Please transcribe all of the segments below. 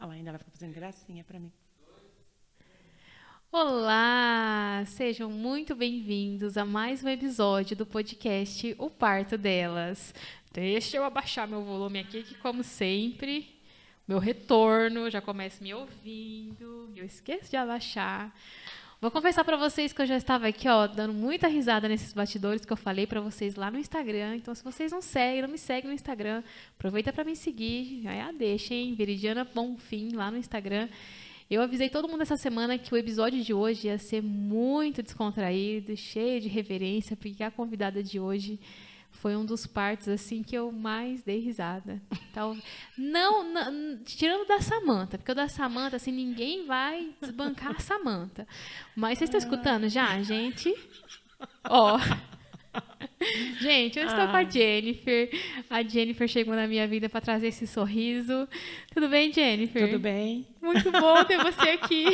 Ela ainda vai ficar fazendo gracinha pra mim. Olá! Sejam muito bem-vindos a mais um episódio do podcast O Parto Delas. Deixa eu abaixar meu volume aqui, que, como sempre, meu retorno já começa me ouvindo. Eu esqueço de abaixar. Vou confessar para vocês que eu já estava aqui, ó, dando muita risada nesses batidores que eu falei para vocês lá no Instagram. Então, se vocês não seguem, não me seguem no Instagram, aproveita para me seguir. Aí a deixa, hein? Veridiana Bonfim lá no Instagram. Eu avisei todo mundo essa semana que o episódio de hoje ia ser muito descontraído, cheio de reverência, porque a convidada de hoje foi um dos partos assim que eu mais dei risada. Então, não, não tirando da Samanta, porque o da Samanta assim ninguém vai desbancar a Samanta. Mas vocês estão escutando já, gente? Ó. Gente, eu estou ah. com a Jennifer. A Jennifer chegou na minha vida para trazer esse sorriso. Tudo bem, Jennifer? Tudo bem. Muito bom ter você aqui.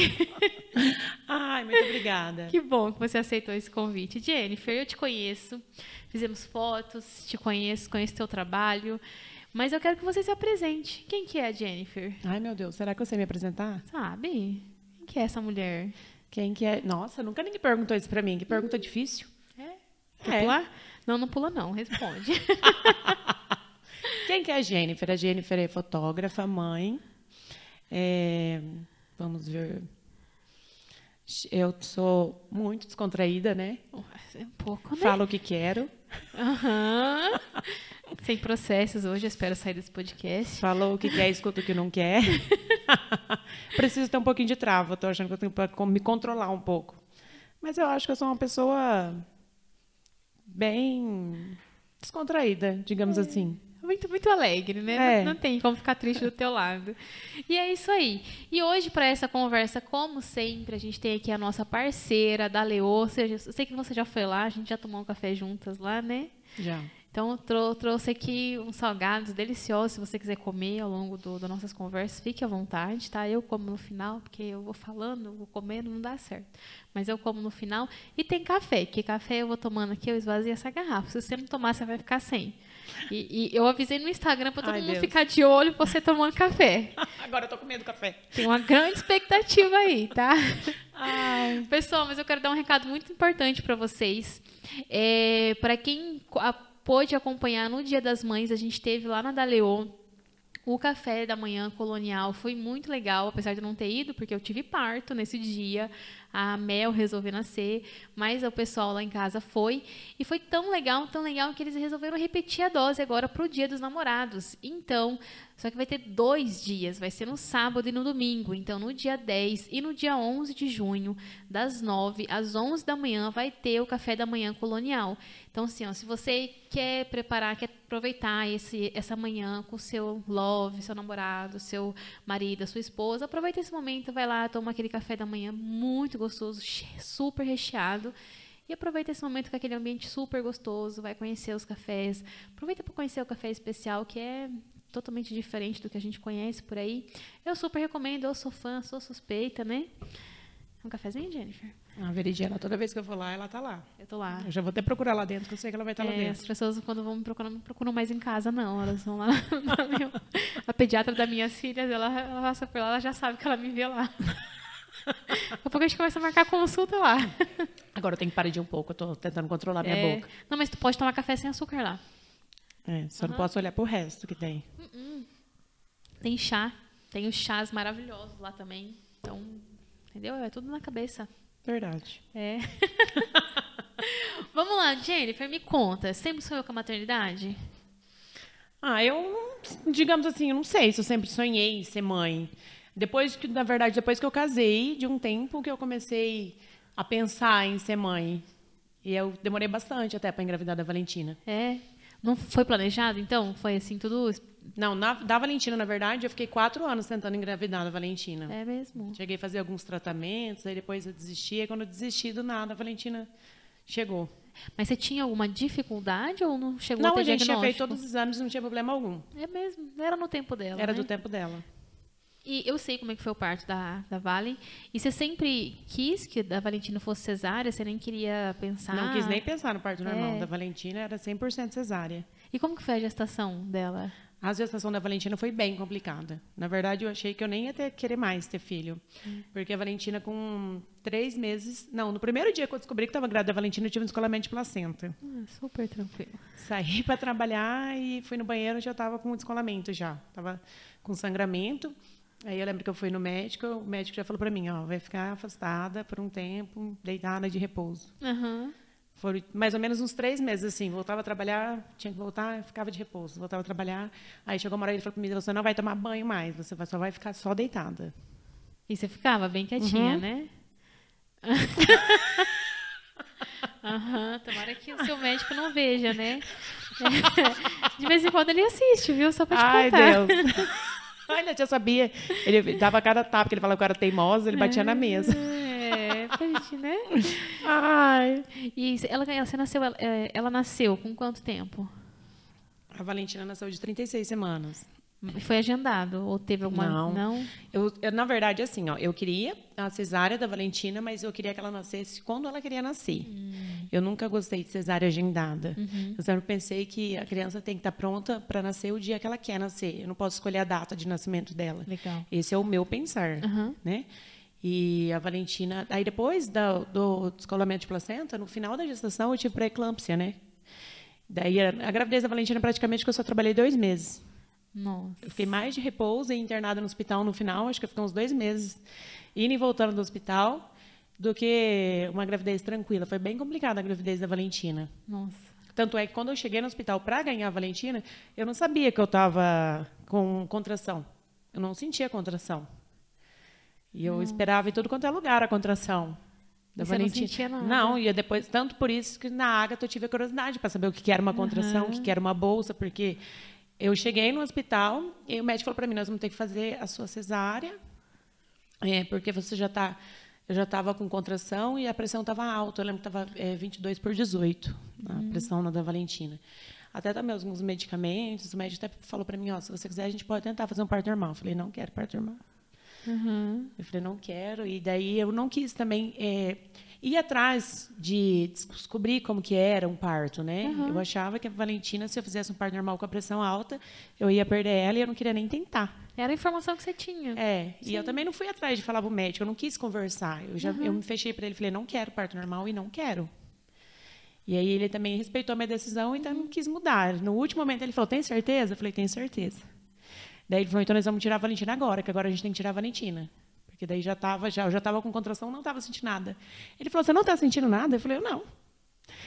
Ai, muito obrigada. Que bom que você aceitou esse convite. Jennifer, eu te conheço. Fizemos fotos, te conheço, conheço teu trabalho. Mas eu quero que você se apresente. Quem que é a Jennifer? Ai, meu Deus, será que você me apresentar? Sabe? Quem que é essa mulher? Quem que é? Nossa, nunca ninguém perguntou isso pra mim. Que pergunta difícil. É. pular? Não, não pula não, responde. Quem que é a Jennifer? A Jennifer é fotógrafa, mãe. É, vamos ver. Eu sou muito descontraída, né? Um pouco, né? Falo o que quero. Uhum. Sem processos hoje, espero sair desse podcast. Falou o que quer, escuta o que não quer. Preciso ter um pouquinho de trava, estou achando que eu tenho que me controlar um pouco. Mas eu acho que eu sou uma pessoa bem descontraída, digamos é. assim. Muito, muito alegre, né? É. Não, não, tem como ficar triste do teu lado. E é isso aí. E hoje, para essa conversa, como sempre, a gente tem aqui a nossa parceira, da Leô. Eu sei que você já foi lá, a gente já tomou um café juntas lá, né? Já. Então, eu trouxe aqui uns salgados deliciosos. Se você quiser comer ao longo do, das nossas conversas, fique à vontade, tá? Eu como no final, porque eu vou falando, vou comendo, não dá certo. Mas eu como no final. E tem café, que café eu vou tomando aqui, eu esvazio essa garrafa. Se você não tomar, você vai ficar sem. E, e eu avisei no Instagram para todo Ai, mundo Deus. ficar de olho você tomando café. Agora eu tô com medo do café. Tem uma grande expectativa aí, tá? Ai. Pessoal, mas eu quero dar um recado muito importante para vocês. É, para quem pôde acompanhar no Dia das Mães, a gente teve lá na Daleô o café da manhã colonial foi muito legal, apesar de não ter ido, porque eu tive parto nesse dia a Mel resolveu nascer, mas o pessoal lá em casa foi. E foi tão legal, tão legal, que eles resolveram repetir a dose agora para o Dia dos Namorados. Então, só que vai ter dois dias, vai ser no sábado e no domingo. Então, no dia 10 e no dia 11 de junho, das 9 às 11 da manhã, vai ter o café da manhã colonial. Então, assim, ó, se você quer preparar, quer aproveitar esse, essa manhã com seu love, seu namorado, seu marido, sua esposa, aproveita esse momento, vai lá, toma aquele café da manhã muito gostoso, super recheado. E aproveita esse momento com aquele ambiente super gostoso, vai conhecer os cafés. Aproveita para conhecer o café especial, que é totalmente diferente do que a gente conhece por aí. Eu super recomendo, eu sou fã, sou suspeita, né? Um cafezinho, Jennifer? A Veridiana, toda vez que eu vou lá, ela tá lá. Eu tô lá. Eu já vou até procurar lá dentro, que eu sei que ela vai estar é, lá dentro. As pessoas, quando vão me procurar, não procuram mais em casa, não. Elas vão lá. Minha, a pediatra das minhas filhas, ela, ela passa por lá, ela já sabe que ela me vê lá. Daqui a pouco a gente começa a marcar consulta lá. Agora eu tenho que parar de um pouco, eu tô tentando controlar minha é. boca. Não, mas tu pode tomar café sem açúcar lá. É, só uhum. não posso olhar pro resto que tem. Uhum. Tem chá, tem os chás maravilhosos lá também. Então, entendeu? É tudo na cabeça. Verdade. É. Vamos lá, Jennifer, me conta. Sempre sonhou com a maternidade? Ah, eu, digamos assim, eu não sei se eu sempre sonhei em ser mãe. Depois que, na verdade, depois que eu casei, de um tempo que eu comecei a pensar em ser mãe. E eu demorei bastante até para engravidar da Valentina. É? Não foi planejado, então? Foi assim, tudo... Não, na, da Valentina, na verdade, eu fiquei quatro anos tentando engravidar da Valentina. É mesmo? Cheguei a fazer alguns tratamentos, aí depois eu desisti. E quando eu desisti, do nada, a Valentina chegou. Mas você tinha alguma dificuldade ou não chegou não, a ter Não, a gente tinha feito todos os exames, não tinha problema algum. É mesmo? Era no tempo dela, Era né? do tempo dela. E eu sei como é que foi o parto da, da Valen. E você sempre quis que da Valentina fosse cesárea? Você nem queria pensar? Não quis nem pensar no parto normal. É. Da Valentina era 100% cesárea. E como que foi a gestação dela? A gestação da Valentina foi bem complicada. Na verdade, eu achei que eu nem ia ter, querer mais ter filho. Hum. Porque a Valentina, com três meses. Não, no primeiro dia que eu descobri que estava grávida da Valentina, eu tive um descolamento de placenta. Ah, super tranquilo. Saí para trabalhar e fui no banheiro já estava com um descolamento já. Estava com sangramento. Aí eu lembro que eu fui no médico, o médico já falou para mim, ó, vai ficar afastada por um tempo, deitada de repouso. Uhum. Foram mais ou menos uns três meses, assim. Voltava a trabalhar, tinha que voltar, ficava de repouso. Voltava a trabalhar. Aí chegou uma hora e ele falou comigo, você não vai tomar banho mais, você só vai ficar só deitada. E você ficava bem quietinha, uhum. né? Aham, tomara que o seu médico não veja, né? De vez em quando ele assiste, viu? Só pra te Ai, contar. Deus. Olha, já sabia. Ele dava cada tapa, que ele falava que eu era teimosa, ele batia é. na mesa. É, gente, né? Ai. E ela, você nasceu, ela, é, ela nasceu com quanto tempo? A Valentina nasceu de 36 semanas. Foi agendado ou teve alguma não? Não. Eu, eu, na verdade assim, ó, eu queria a cesárea da Valentina, mas eu queria que ela nascesse quando ela queria nascer. Hum. Eu nunca gostei de cesárea agendada. Uhum. Eu sempre pensei que a criança tem que estar pronta para nascer o dia que ela quer nascer. Eu não posso escolher a data de nascimento dela. Legal. Esse é o meu pensar, uhum. né? E a Valentina, aí depois do, do descolamento de placenta, no final da gestação eu tive pré-eclâmpsia, né? Daí a, a gravidez da Valentina praticamente que eu só trabalhei dois meses. Nossa. Eu fiquei mais de repouso e internada no hospital no final, acho que eu fiquei uns dois meses indo e voltando do hospital, do que uma gravidez tranquila. Foi bem complicada a gravidez da Valentina. Nossa. Tanto é que quando eu cheguei no hospital para ganhar a Valentina, eu não sabia que eu estava com contração. Eu não sentia contração. E eu esperava em tudo quanto é lugar a contração. Da e Valentina. não sentia nada? Não, e depois, tanto por isso que na Ágata eu tive a curiosidade para saber o que era uma contração, uhum. o que era uma bolsa, porque eu cheguei no hospital e o médico falou para mim: nós vamos ter que fazer a sua cesárea, é, porque você já está. Eu já estava com contração e a pressão estava alta. Eu lembro que estava é, 22 por 18, a hum. pressão da Valentina. Até também alguns medicamentos. O médico até falou para mim: ó, se você quiser, a gente pode tentar fazer um parto normal. Eu falei: não quero parto normal. Uhum. Eu falei: não quero. E daí eu não quis também. É, ir atrás de descobrir como que era um parto, né? Uhum. Eu achava que a Valentina, se eu fizesse um parto normal com a pressão alta, eu ia perder ela e eu não queria nem tentar. Era a informação que você tinha. É, Sim. e eu também não fui atrás de falar pro médico, eu não quis conversar. Eu já uhum. eu me fechei para ele, falei, não quero parto normal e não quero. E aí ele também respeitou a minha decisão, então não quis mudar. No último momento ele falou, tem certeza? Eu falei, tenho certeza. Daí ele falou, então nós vamos tirar a Valentina agora, que agora a gente tem que tirar a Valentina. Porque daí já estava, já, eu já estava com contração, não estava sentindo nada. Ele falou, você não está sentindo nada? Eu falei, eu não.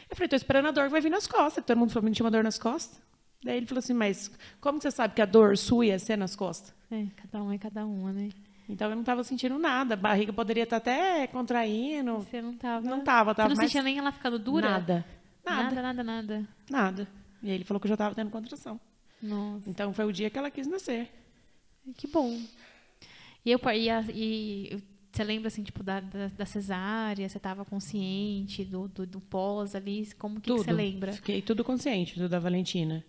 Eu falei, estou esperando a dor que vai vir nas costas. Todo mundo falou que tinha uma dor nas costas. Daí ele falou assim, mas como você sabe que a dor sua ia ser nas costas? É, cada um é cada uma, né? Então eu não estava sentindo nada. A barriga poderia estar tá até contraindo. Você não estava? Não estava. Você não mais... sentia nem ela ficando dura? Nada. Nada, nada, nada. Nada. nada. E aí ele falou que eu já estava tendo contração. Nossa. Então foi o dia que ela quis nascer. Que bom. E, eu, e, a, e você lembra, assim, tipo, da, da, da cesárea? Você estava consciente do, do, do, pós ali? Como que, que, você lembra? Fiquei tudo consciente do da Valentina.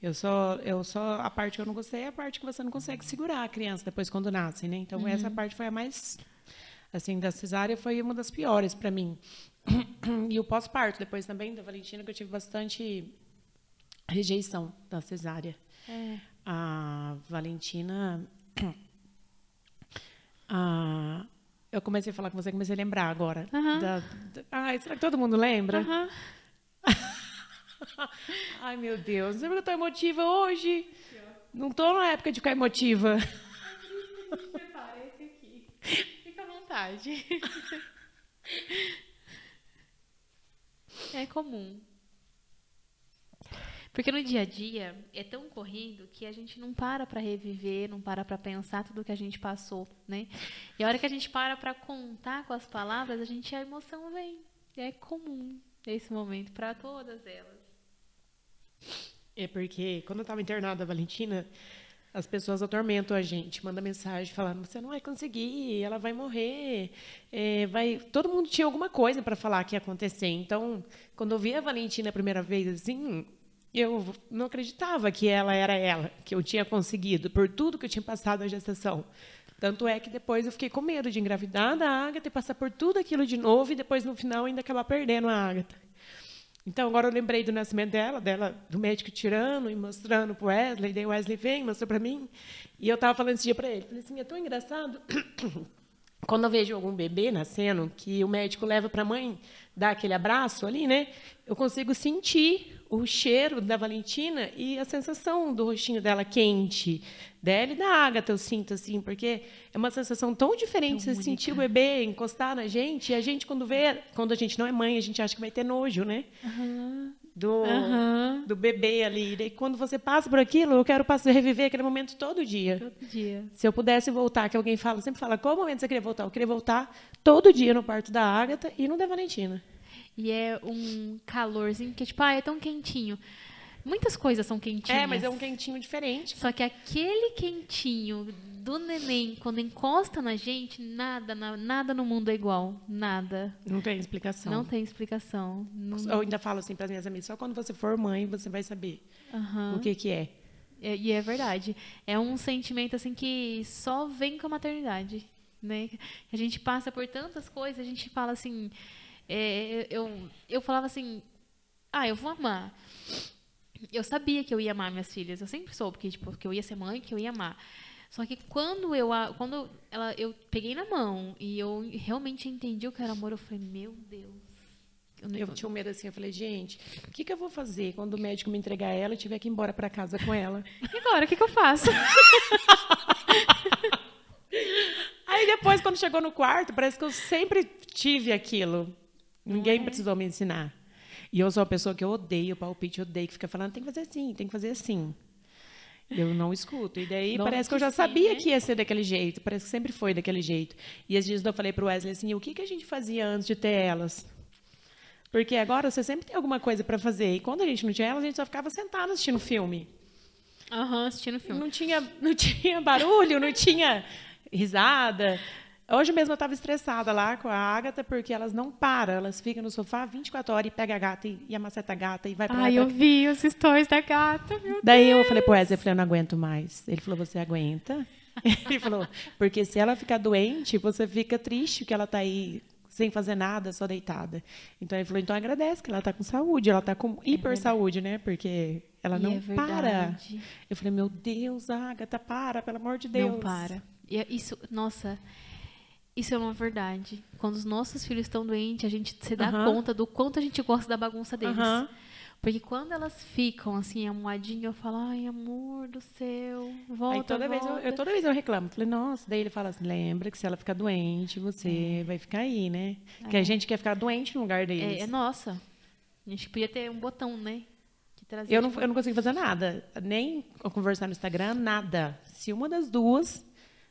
Eu só, eu só, a parte que eu não gostei é a parte que você não consegue segurar a criança depois quando nasce, né? Então, uhum. essa parte foi a mais, assim, da cesárea foi uma das piores para mim. E o pós-parto, depois também da Valentina, que eu tive bastante rejeição da cesárea. É. A Valentina ah, eu comecei a falar com você, comecei a lembrar agora. Uhum. Da, da, ai, será que todo mundo lembra? Uhum. ai, meu Deus, lembra que eu estou emotiva hoje? Não estou na época de ficar emotiva. esse aqui. Fica à vontade. É comum. Porque no dia a dia é tão corrido que a gente não para para reviver, não para para pensar tudo que a gente passou, né? E a hora que a gente para para contar com as palavras, a gente a emoção vem. É comum esse momento para todas elas. É porque quando eu estava internada, Valentina, as pessoas atormentam a gente, manda mensagem falando: você não vai conseguir, ela vai morrer, é, vai. Todo mundo tinha alguma coisa para falar que ia acontecer. Então, quando eu vi a Valentina a primeira vez, assim, eu não acreditava que ela era ela, que eu tinha conseguido, por tudo que eu tinha passado na gestação. Tanto é que depois eu fiquei com medo de engravidar da Agatha e passar por tudo aquilo de novo e depois, no final, ainda acabar perdendo a Agatha. Então, agora eu lembrei do nascimento dela, dela do médico tirando e mostrando para Wesley. Daí o Wesley vem, mostrou para mim. E eu estava falando esse dia para ele. Falei assim, é tão engraçado. Quando eu vejo algum bebê nascendo, que o médico leva para a mãe, dá aquele abraço ali, né? Eu consigo sentir o cheiro da Valentina e a sensação do rostinho dela quente, dela e da Agatha, eu sinto assim, porque é uma sensação tão diferente tão você sentir o bebê encostar na gente, e a gente quando vê, quando a gente não é mãe, a gente acha que vai ter nojo, né? Uhum. Do, uhum. do bebê ali. E quando você passa por aquilo, eu quero passar, reviver aquele momento todo dia. Todo dia. Se eu pudesse voltar, que alguém fala, sempre fala, qual momento você queria voltar? Eu queria voltar todo dia no parto da Agatha e no da Valentina. E é um calorzinho que, tipo, ah, é tão quentinho. Muitas coisas são quentinhas. É, mas é um quentinho diferente. Só que aquele quentinho do neném, quando encosta na gente, nada, nada no mundo é igual. Nada. Não tem explicação. Não tem explicação. Não... Eu ainda falo assim para as minhas amigas, só quando você for mãe, você vai saber uhum. o que, que é. é. E é verdade. É um sentimento assim que só vem com a maternidade. Né? A gente passa por tantas coisas, a gente fala assim é, eu, eu falava assim, ah, eu vou amar. Eu sabia que eu ia amar minhas filhas, eu sempre soube que, tipo, que eu ia ser mãe, que eu ia amar. Só que quando eu, quando ela, eu peguei na mão e eu realmente entendi o que era amor, eu falei, meu Deus. Eu, eu tinha um medo assim, eu falei, gente, o que, que eu vou fazer quando o médico me entregar ela e tiver que ir embora para casa com ela? E agora, o que, que eu faço? Aí depois, quando chegou no quarto, parece que eu sempre tive aquilo. Ninguém é. precisou me ensinar. E eu sou uma pessoa que eu odeio palpite, eu odeio que fica falando, tem que fazer assim, tem que fazer assim. Eu não escuto. E daí não parece que eu já sabia né? que ia ser daquele jeito. Parece que sempre foi daquele jeito. E esses dias eu falei para o Wesley assim, o que, que a gente fazia antes de ter elas? Porque agora você sempre tem alguma coisa para fazer. E quando a gente não tinha elas, a gente só ficava sentado assistindo filme. Aham, uhum, assistindo filme. Não tinha, não tinha barulho, não tinha risada. Hoje mesmo eu estava estressada lá com a Agatha, porque elas não param, elas ficam no sofá 24 horas e pega a gata e, e amaceta a gata e vai para lá. Ai, eu vi os stories da gata, meu Daí Deus. eu falei pro Wesley, eu falei, eu não aguento mais. Ele falou, você aguenta? Ele falou, porque se ela ficar doente, você fica triste que ela está aí sem fazer nada, só deitada. Então ele falou, então agradece que ela está com saúde, ela está com é hiper saúde, né? Porque ela não é para. Eu falei, meu Deus, Agatha, para, pelo amor de Deus. Não para. E é isso, nossa, isso é uma verdade. Quando os nossos filhos estão doentes, a gente se dá conta do quanto a gente gosta da bagunça deles. Porque quando elas ficam assim, amuadinhas, eu falo, ai, amor do céu, volta, Aí toda volta. Vez eu, eu, toda vez eu reclamo. Falei, nossa, daí ele fala assim, lembra que se ela ficar doente, você é. vai ficar aí, né? É. Que a gente quer ficar doente no lugar deles. É, é nossa. A gente podia ter um botão, né? eu, não, eu não consigo fazer nada. Nem conversar no Instagram, nada. Se uma das duas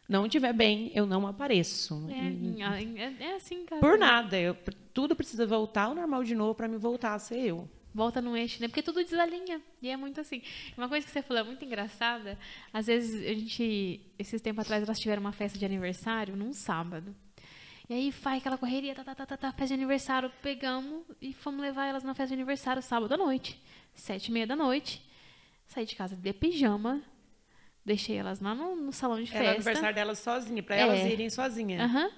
não estiver bem, eu não apareço. É, é, é assim, cara. Por nada. Eu, tudo precisa voltar ao normal de novo para me voltar a ser eu. Volta no eixo, né? Porque tudo desalinha. E é muito assim. Uma coisa que você falou é muito engraçada. Às vezes, a gente. Esses tempos atrás, elas tiveram uma festa de aniversário num sábado. E aí faz aquela correria, tá, tá, tá, tá, tá, festa de aniversário, pegamos e fomos levar elas na festa de aniversário sábado à noite. Sete e meia da noite. Saí de casa de pijama, Deixei elas lá no, no salão de festa. Era o aniversário delas sozinha, para é. elas irem sozinhas. Aham. Uhum.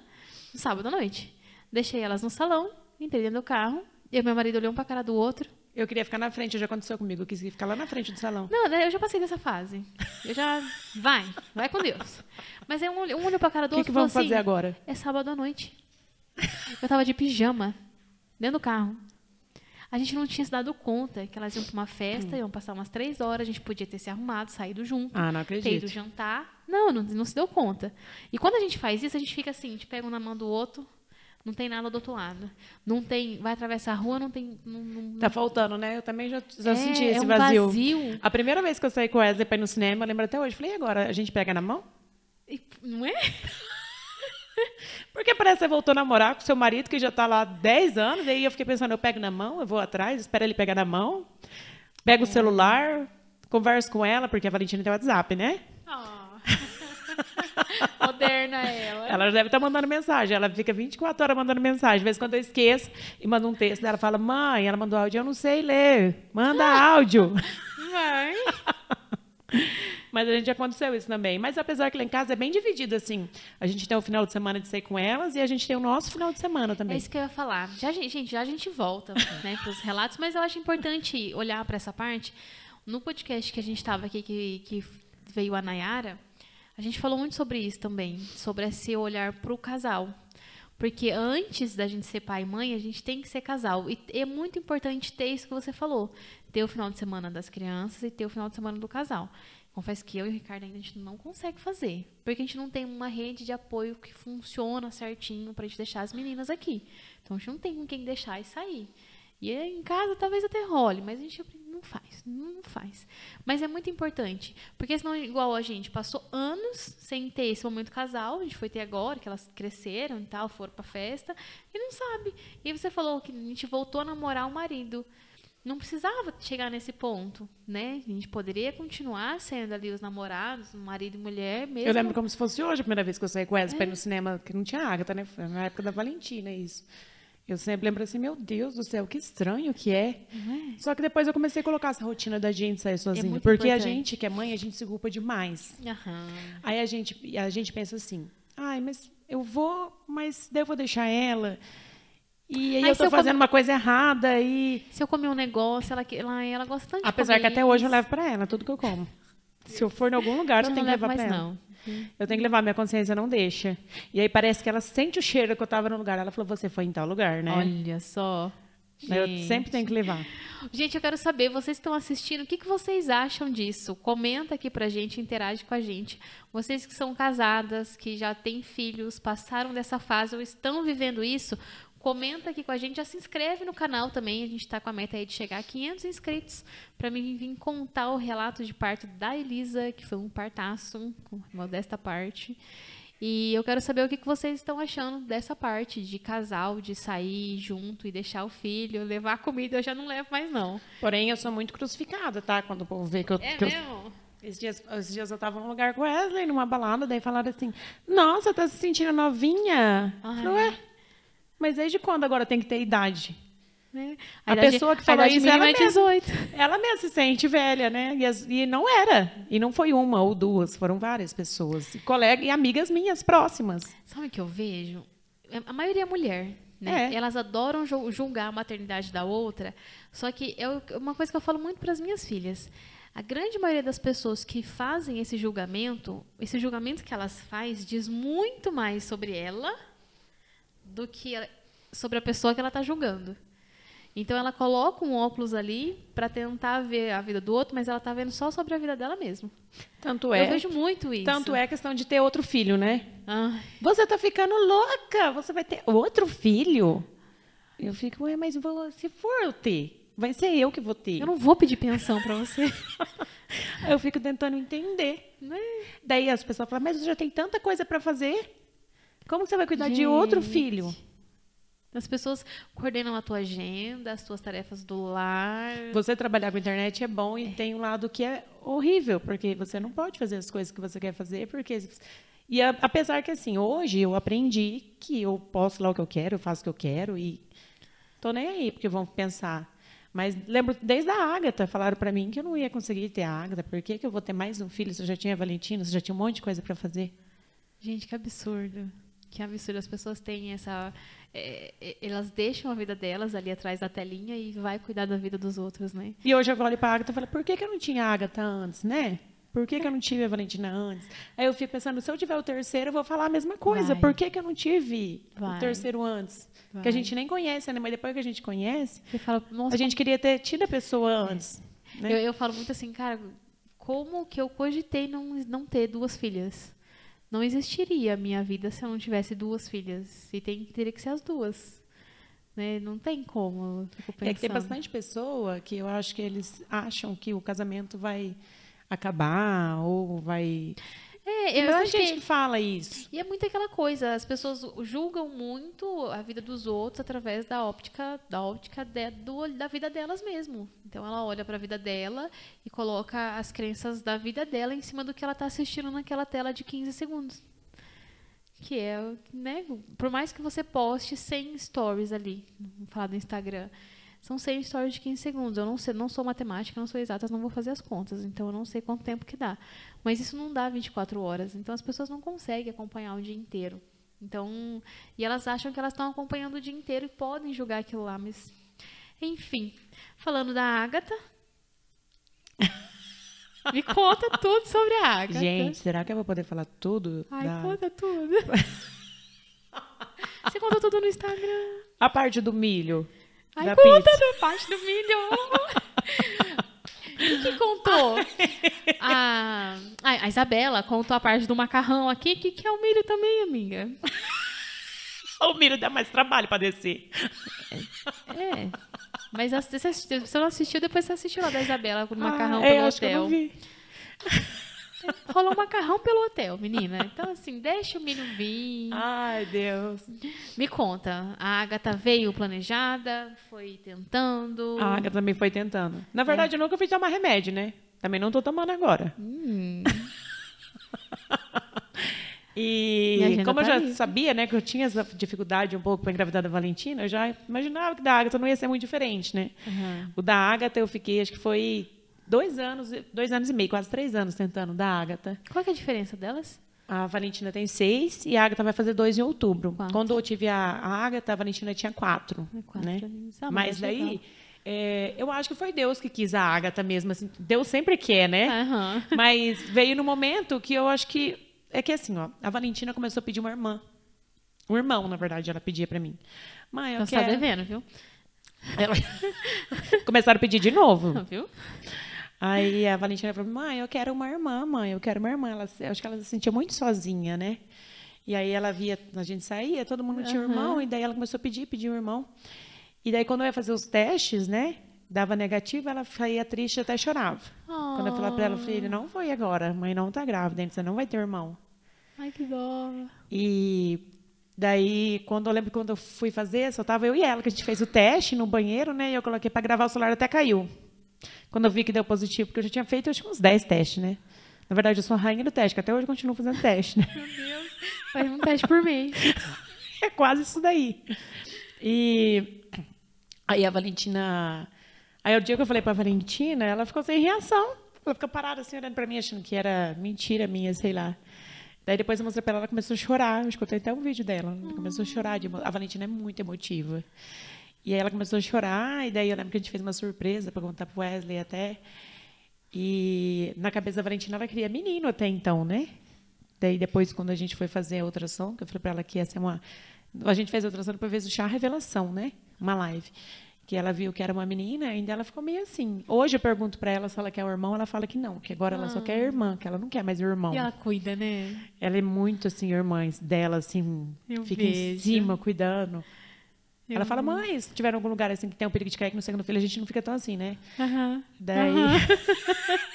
No sábado à noite. Deixei elas no salão, entrei dentro do carro, e meu marido olhou um pra cara do outro. Eu queria ficar na frente, já aconteceu comigo, eu quis ficar lá na frente do salão. Não, né, eu já passei dessa fase. Eu já. Vai, vai com Deus. Mas é um, um olho pra cara do que outro. O que vamos assim, fazer agora? É sábado à noite. Eu tava de pijama, dentro do carro. A gente não tinha se dado conta que elas iam para uma festa, hum. iam passar umas três horas, a gente podia ter se arrumado, saído junto, ah, não acredito. ter ido jantar. Não, não, não se deu conta. E quando a gente faz isso, a gente fica assim, a gente pega um na mão do outro, não tem nada do outro lado. Não tem, vai atravessar a rua, não tem. Não, não, tá faltando, né? Eu também já, já é, senti esse é um vazio. vazio. A primeira vez que eu saí com a Wesley para ir no cinema, eu lembro até hoje. Falei, e agora? A gente pega na mão? E, não é? Porque parece que você voltou a namorar com seu marido, que já está lá há 10 anos, e aí eu fiquei pensando, eu pego na mão, eu vou atrás, espero ele pegar na mão, pego é. o celular, converso com ela, porque a Valentina tem WhatsApp, né? Oh. Moderna ela. Ela deve estar tá mandando mensagem. Ela fica 24 horas mandando mensagem. Às vezes, quando eu esqueço e mando um texto, ela fala: Mãe, ela mandou áudio, eu não sei ler. Manda áudio. Mãe. Mas a gente aconteceu isso também. Mas apesar que lá em casa é bem dividido, assim. A gente tem o final de semana de sair com elas e a gente tem o nosso final de semana também. É isso que eu ia falar. Já, gente, já a gente volta né, para os relatos, mas eu acho importante olhar para essa parte. No podcast que a gente estava aqui, que, que veio a Nayara, a gente falou muito sobre isso também, sobre esse olhar para o casal. Porque antes da gente ser pai e mãe, a gente tem que ser casal. E é muito importante ter isso que você falou. Ter o final de semana das crianças e ter o final de semana do casal. Confesso que eu e o Ricardo ainda a gente não consegue fazer. Porque a gente não tem uma rede de apoio que funciona certinho para a gente deixar as meninas aqui. Então a gente não tem com quem deixar e sair. E em casa talvez até role, mas a gente não faz, não faz. Mas é muito importante, porque senão, igual a gente, passou anos sem ter esse momento casal, a gente foi ter agora, que elas cresceram e tal, foram pra festa, e não sabe. E você falou que a gente voltou a namorar o marido. Não precisava chegar nesse ponto, né? A gente poderia continuar sendo ali os namorados, marido e mulher mesmo. Eu lembro como se fosse hoje a primeira vez que eu saí com elas é. para ir no cinema, que não tinha Agatha, né? Foi na época da Valentina, isso. Eu sempre lembro assim, meu Deus do céu, que estranho que é. é. Só que depois eu comecei a colocar essa rotina da gente sair sozinha. É porque importante. a gente, que é mãe, a gente se culpa demais. Uhum. Aí a gente, a gente pensa assim, ai, mas eu vou, mas daí eu vou deixar ela. E aí, aí eu tô fazendo uma coisa errada e... Se eu comer um negócio, ela, ela, ela gosta tanto Apesar que até hoje eu levo para ela tudo que eu como. Se eu for em algum lugar, eu, eu tenho que levar para ela. Não. Eu tenho que levar, minha consciência não deixa. E aí parece que ela sente o cheiro que eu estava no lugar. Ela falou, você foi em tal lugar, né? Olha só. Eu sempre tenho que levar. Gente, eu quero saber, vocês estão assistindo, o que, que vocês acham disso? Comenta aqui pra gente, interage com a gente. Vocês que são casadas, que já têm filhos, passaram dessa fase ou estão vivendo isso, Comenta aqui com a gente, já se inscreve no canal também. A gente está com a meta aí de chegar a 500 inscritos para mim vir contar o relato de parto da Elisa, que foi um partaço, modesta parte. E eu quero saber o que vocês estão achando dessa parte de casal, de sair junto e deixar o filho, levar comida. Eu já não levo mais, não. Porém, eu sou muito crucificada, tá? Quando o povo vê que eu. É que mesmo? Eu... Esses dias, esses dias eu estava num lugar com Wesley, numa balada, daí falaram assim: Nossa, tá se sentindo novinha? Ai. Falei, ué, mas desde quando agora tem que ter idade? Né? A, a pessoa que falou isso, ela, é 18. Mesma, ela mesma se sente velha, né? E, as, e, não era. E não foi uma ou duas, foram várias pessoas. E, colega, e amigas minhas próximas. Sabe o que eu vejo? É, a maioria é mulher. Né? É. Elas adoram julgar a maternidade da outra. Só que é uma coisa que eu falo muito para as minhas filhas. A grande maioria das pessoas que fazem esse julgamento, esse julgamento que elas fazem, diz muito mais sobre ela do que sobre a pessoa que ela está julgando. Então ela coloca um óculos ali para tentar ver a vida do outro, mas ela está vendo só sobre a vida dela mesma. Tanto é. Eu vejo muito isso. Tanto é a questão de ter outro filho, né? Ai. Você está ficando louca, você vai ter outro filho? Eu fico, ué, mas se for eu ter, vai ser eu que vou ter. Eu não vou pedir pensão para você. eu fico tentando entender. Né? Daí as pessoas falam, mas você já tem tanta coisa para fazer. Como você vai cuidar Gente. de outro filho? As pessoas coordenam a tua agenda, as tuas tarefas do lar. Você trabalhar com internet é bom e é. tem um lado que é horrível, porque você não pode fazer as coisas que você quer fazer, porque e a, apesar que assim, hoje eu aprendi que eu posso lá o que eu quero, eu faço o que eu quero e tô nem aí, porque vão pensar. Mas lembro desde a Ágata, falaram para mim que eu não ia conseguir ter a Ágata, por que, que eu vou ter mais um filho se eu já tinha a Valentina, se eu já tinha um monte de coisa para fazer? Gente, que absurdo. Que absurdo. As pessoas têm essa. É, é, elas deixam a vida delas ali atrás da telinha e vai cuidar da vida dos outros, né? E hoje eu olho para a Agatha e falo, por que, que eu não tinha a Agatha antes, né? Por que, que eu não tive a Valentina antes? Aí eu fico pensando, se eu tiver o terceiro, eu vou falar a mesma coisa. Vai. Por que, que eu não tive vai. o terceiro antes? Vai. Que a gente nem conhece, né? Mas depois que a gente conhece, fala, a gente queria ter tido a pessoa é. antes. Né? Eu, eu falo muito assim, cara, como que eu cogitei não, não ter duas filhas? Não existiria a minha vida se eu não tivesse duas filhas. E tem, teria que ser as duas. Né? Não tem como. É que tem bastante pessoa que eu acho que eles acham que o casamento vai acabar ou vai é, eu acho gente que... fala isso. E é muito aquela coisa, as pessoas julgam muito a vida dos outros através da óptica, da óptica de, do, da vida delas mesmo. Então ela olha para a vida dela e coloca as crenças da vida dela em cima do que ela está assistindo naquela tela de 15 segundos. Que é, né, por mais que você poste 100 stories ali, vamos falar do Instagram, São 100 stories de 15 segundos. Eu não sei, não sou matemática, não sou exata, não vou fazer as contas. Então eu não sei quanto tempo que dá. Mas isso não dá 24 horas. Então as pessoas não conseguem acompanhar o dia inteiro. Então, e elas acham que elas estão acompanhando o dia inteiro e podem julgar aquilo lá, mas enfim, falando da Ágata, me conta tudo sobre a Ágata. Gente, será que eu vou poder falar tudo? Ai, da... conta tudo. Você conta tudo no Instagram. A parte do milho. Ai, da conta pizza. da parte do milho. Quem que contou? A, a, Isabela contou a parte do macarrão aqui. O que, que é o milho também, amiga? O milho dá mais trabalho para descer. É. Mas você você não assistiu, depois você assistiu lá da Isabela com o macarrão ah, é, pelo acho que eu hotel. não vi. Rolou macarrão pelo hotel, menina. Então, assim, deixa o milho vir. Ai, Deus. Me conta, a Agatha veio planejada, foi tentando. A Agatha também foi tentando. Na verdade, eu nunca fui tomar remédio, né? Também não tô tomando agora. Hum, E como eu tá já sabia, né, que eu tinha essa dificuldade um pouco para engravidar da Valentina, eu já imaginava que da Agatha não ia ser muito diferente, né? Uhum. O da Agatha eu fiquei, acho que foi dois anos, dois anos e meio, quase três anos tentando da Agatha. qual é a diferença delas? A Valentina tem seis e a Agatha vai fazer dois em outubro. Quatro. Quando eu tive a, a Agatha, a Valentina tinha quatro. É quatro né? Ah, mas mas daí, é, eu acho que foi Deus que quis a Agatha mesmo. Assim, Deus sempre quer, né? Aham. Mas veio no momento que eu acho que. É que assim, ó, a Valentina começou a pedir uma irmã. Um irmão, na verdade, ela pedia pra mim. Mãe, eu Então você tá quero. devendo, viu? Ela- Começaram a pedir de novo. Viu? Aí a Valentina falou: mãe, eu quero uma irmã, mãe, eu quero uma irmã. Ela, acho que ela se sentia muito sozinha, né? E aí ela via, a gente saía, todo mundo tinha um irmão, e daí ela começou a pedir, pedir um irmão. E daí, quando eu ia fazer os testes, né? Dava negativo, ela saía triste até chorava. Quando eu falava pra ela, eu falei, não foi agora, mãe não tá grávida, você não vai ter irmão. Ai, que dó. E daí, quando eu lembro quando eu fui fazer, só tava eu e ela, que a gente fez o teste no banheiro, né? E eu coloquei para gravar o celular até caiu. Quando eu vi que deu positivo, porque eu já tinha feito acho uns 10 testes, né? Na verdade, eu sou a rainha do teste, que até hoje eu continuo fazendo teste, né? Meu Deus. Faz um teste por mês. É quase isso daí. E aí a Valentina. Aí o dia que eu falei pra Valentina, ela ficou sem reação. Ela ficou parada assim, olhando pra mim, achando que era mentira minha, sei lá. Daí depois eu mostrei pra ela, ela começou a chorar. Eu escutei até um vídeo dela. Ela começou a chorar. de A Valentina é muito emotiva. E aí ela começou a chorar, e daí eu lembro que a gente fez uma surpresa pra contar pro Wesley até. E na cabeça da Valentina ela queria menino até então, né? Daí depois, quando a gente foi fazer a ultrassom, que eu falei para ela que ia ser uma. A gente fez a ultrassom depois fez o chá revelação, né? Uma live. Que ela viu que era uma menina, ainda ela ficou meio assim. Hoje eu pergunto para ela se ela quer o irmão, ela fala que não, que agora ela só quer a irmã, que ela não quer mais o irmão. E ela cuida, né? Ela é muito assim, irmã dela, assim, Eu fica em vejo. cima, cuidando. Eu ela fala, mãe, se tiver algum lugar assim que tem um perigo de cair no segundo filho, a gente não fica tão assim, né? Aham. Daí.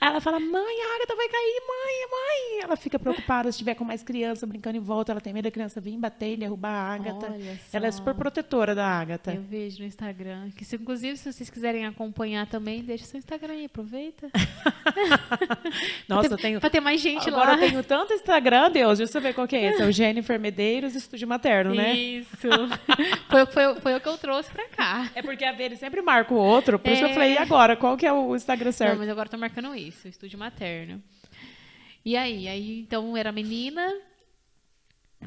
Aí ela fala, mãe, a Agatha vai cair, mãe, mãe. Ela fica preocupada se tiver com mais criança brincando em volta. Ela tem medo da criança vir bater e derrubar a Agatha. Ela é super protetora da Agatha. Eu vejo no Instagram. Que se, inclusive, se vocês quiserem acompanhar também, deixa seu Instagram aí, aproveita. Nossa, pra, eu ter, tenho. pra ter mais gente Agora lá. eu tenho tanto Instagram, Deus, deixa eu ver qual que é esse. É o Jennifer Medeiros Estúdio Materno, né? Isso. foi, foi, foi o que eu trouxe pra cá. É porque a Vera sempre marca o outro, por isso que eu É. falei, e agora? Qual que é o Instagram certo? Não, agora tô marcando isso, estúdio materno. E aí? Aí, então, era menina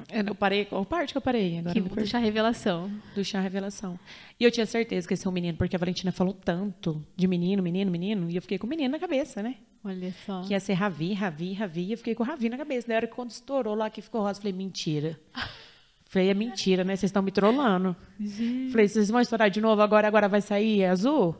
Eu não parei. Qual parte que eu parei? Agora que deixa a revelação. do chá revelação. E eu tinha certeza que esse é um menino, porque a Valentina falou tanto de menino, menino, menino, e eu fiquei com o menino na cabeça, né? Olha só. Que ia ser Ravi, Ravi, Ravi, e eu fiquei com Ravi na cabeça. Daí, a hora que quando estourou lá que ficou rosa, eu falei, mentira. Falei, é mentira, né? Vocês estão me trollando. Falei, vocês vão estourar de novo agora, agora vai sair azul?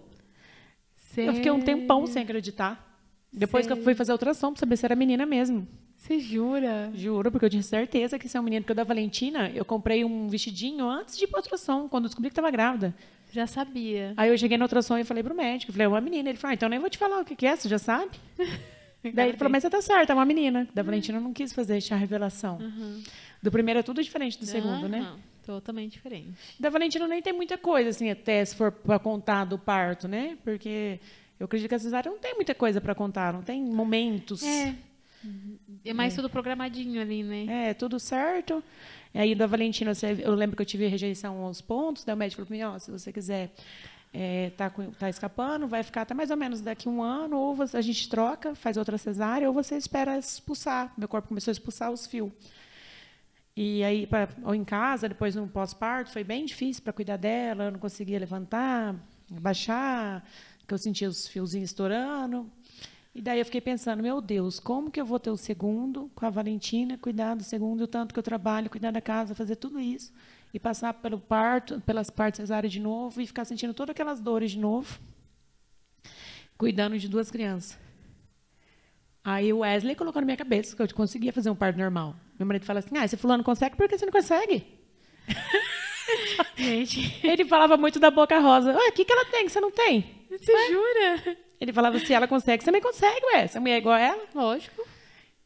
Eu fiquei um tempão sem acreditar. Depois que eu fui fazer a ultrassom pra saber se era menina mesmo. Você jura? Juro, porque eu tinha certeza que isso é um menino. Porque o da Valentina, eu comprei um vestidinho antes de ir pra ultrassom, quando eu descobri que estava grávida. Já sabia. Aí eu cheguei na ultrassom e falei pro médico, falei, é uma menina. Ele falou, ah, então nem vou te falar o que que é, você já sabe? Daí ele falou, mas você tá certo, é uma menina. Da Valentina eu não quis fazer essa revelação. Do primeiro é tudo diferente do segundo, né? Aham, Totalmente diferente. Da Valentina nem tem muita coisa, assim, até se for para contar do parto, né? Porque eu acredito que a cesárea não tem muita coisa para contar, não tem momentos. É. É mais é. tudo programadinho ali, né? É, tudo certo. E aí, da Valentina, eu lembro que eu tive rejeição aos pontos, daí o médico falou para mim, ó, se você quiser é, tá, tá escapando, vai ficar até mais ou menos daqui um ano, ou você, a gente troca, faz outra cesárea, ou você espera expulsar. Meu corpo começou a expulsar os fios. E aí, pra, ou em casa, depois no pós-parto, foi bem difícil para cuidar dela, eu não conseguia levantar, baixar, que eu sentia os fiozinhos estourando. E daí eu fiquei pensando, meu Deus, como que eu vou ter o segundo com a Valentina, cuidar do segundo, o tanto que eu trabalho, cuidar da casa, fazer tudo isso, e passar pelo parto, pelas partes cesáreas de novo, e ficar sentindo todas aquelas dores de novo, cuidando de duas crianças. Aí o Wesley colocou na minha cabeça que eu conseguia fazer um parto normal. Meu marido fala assim, ah, esse fulano consegue, por que você não consegue? Gente. Ele falava muito da boca rosa. o que, que ela tem que você não tem? Você Ué? jura? Ele falava, se ela consegue, você também consegue, ué. Essa mulher é igual a ela. Lógico.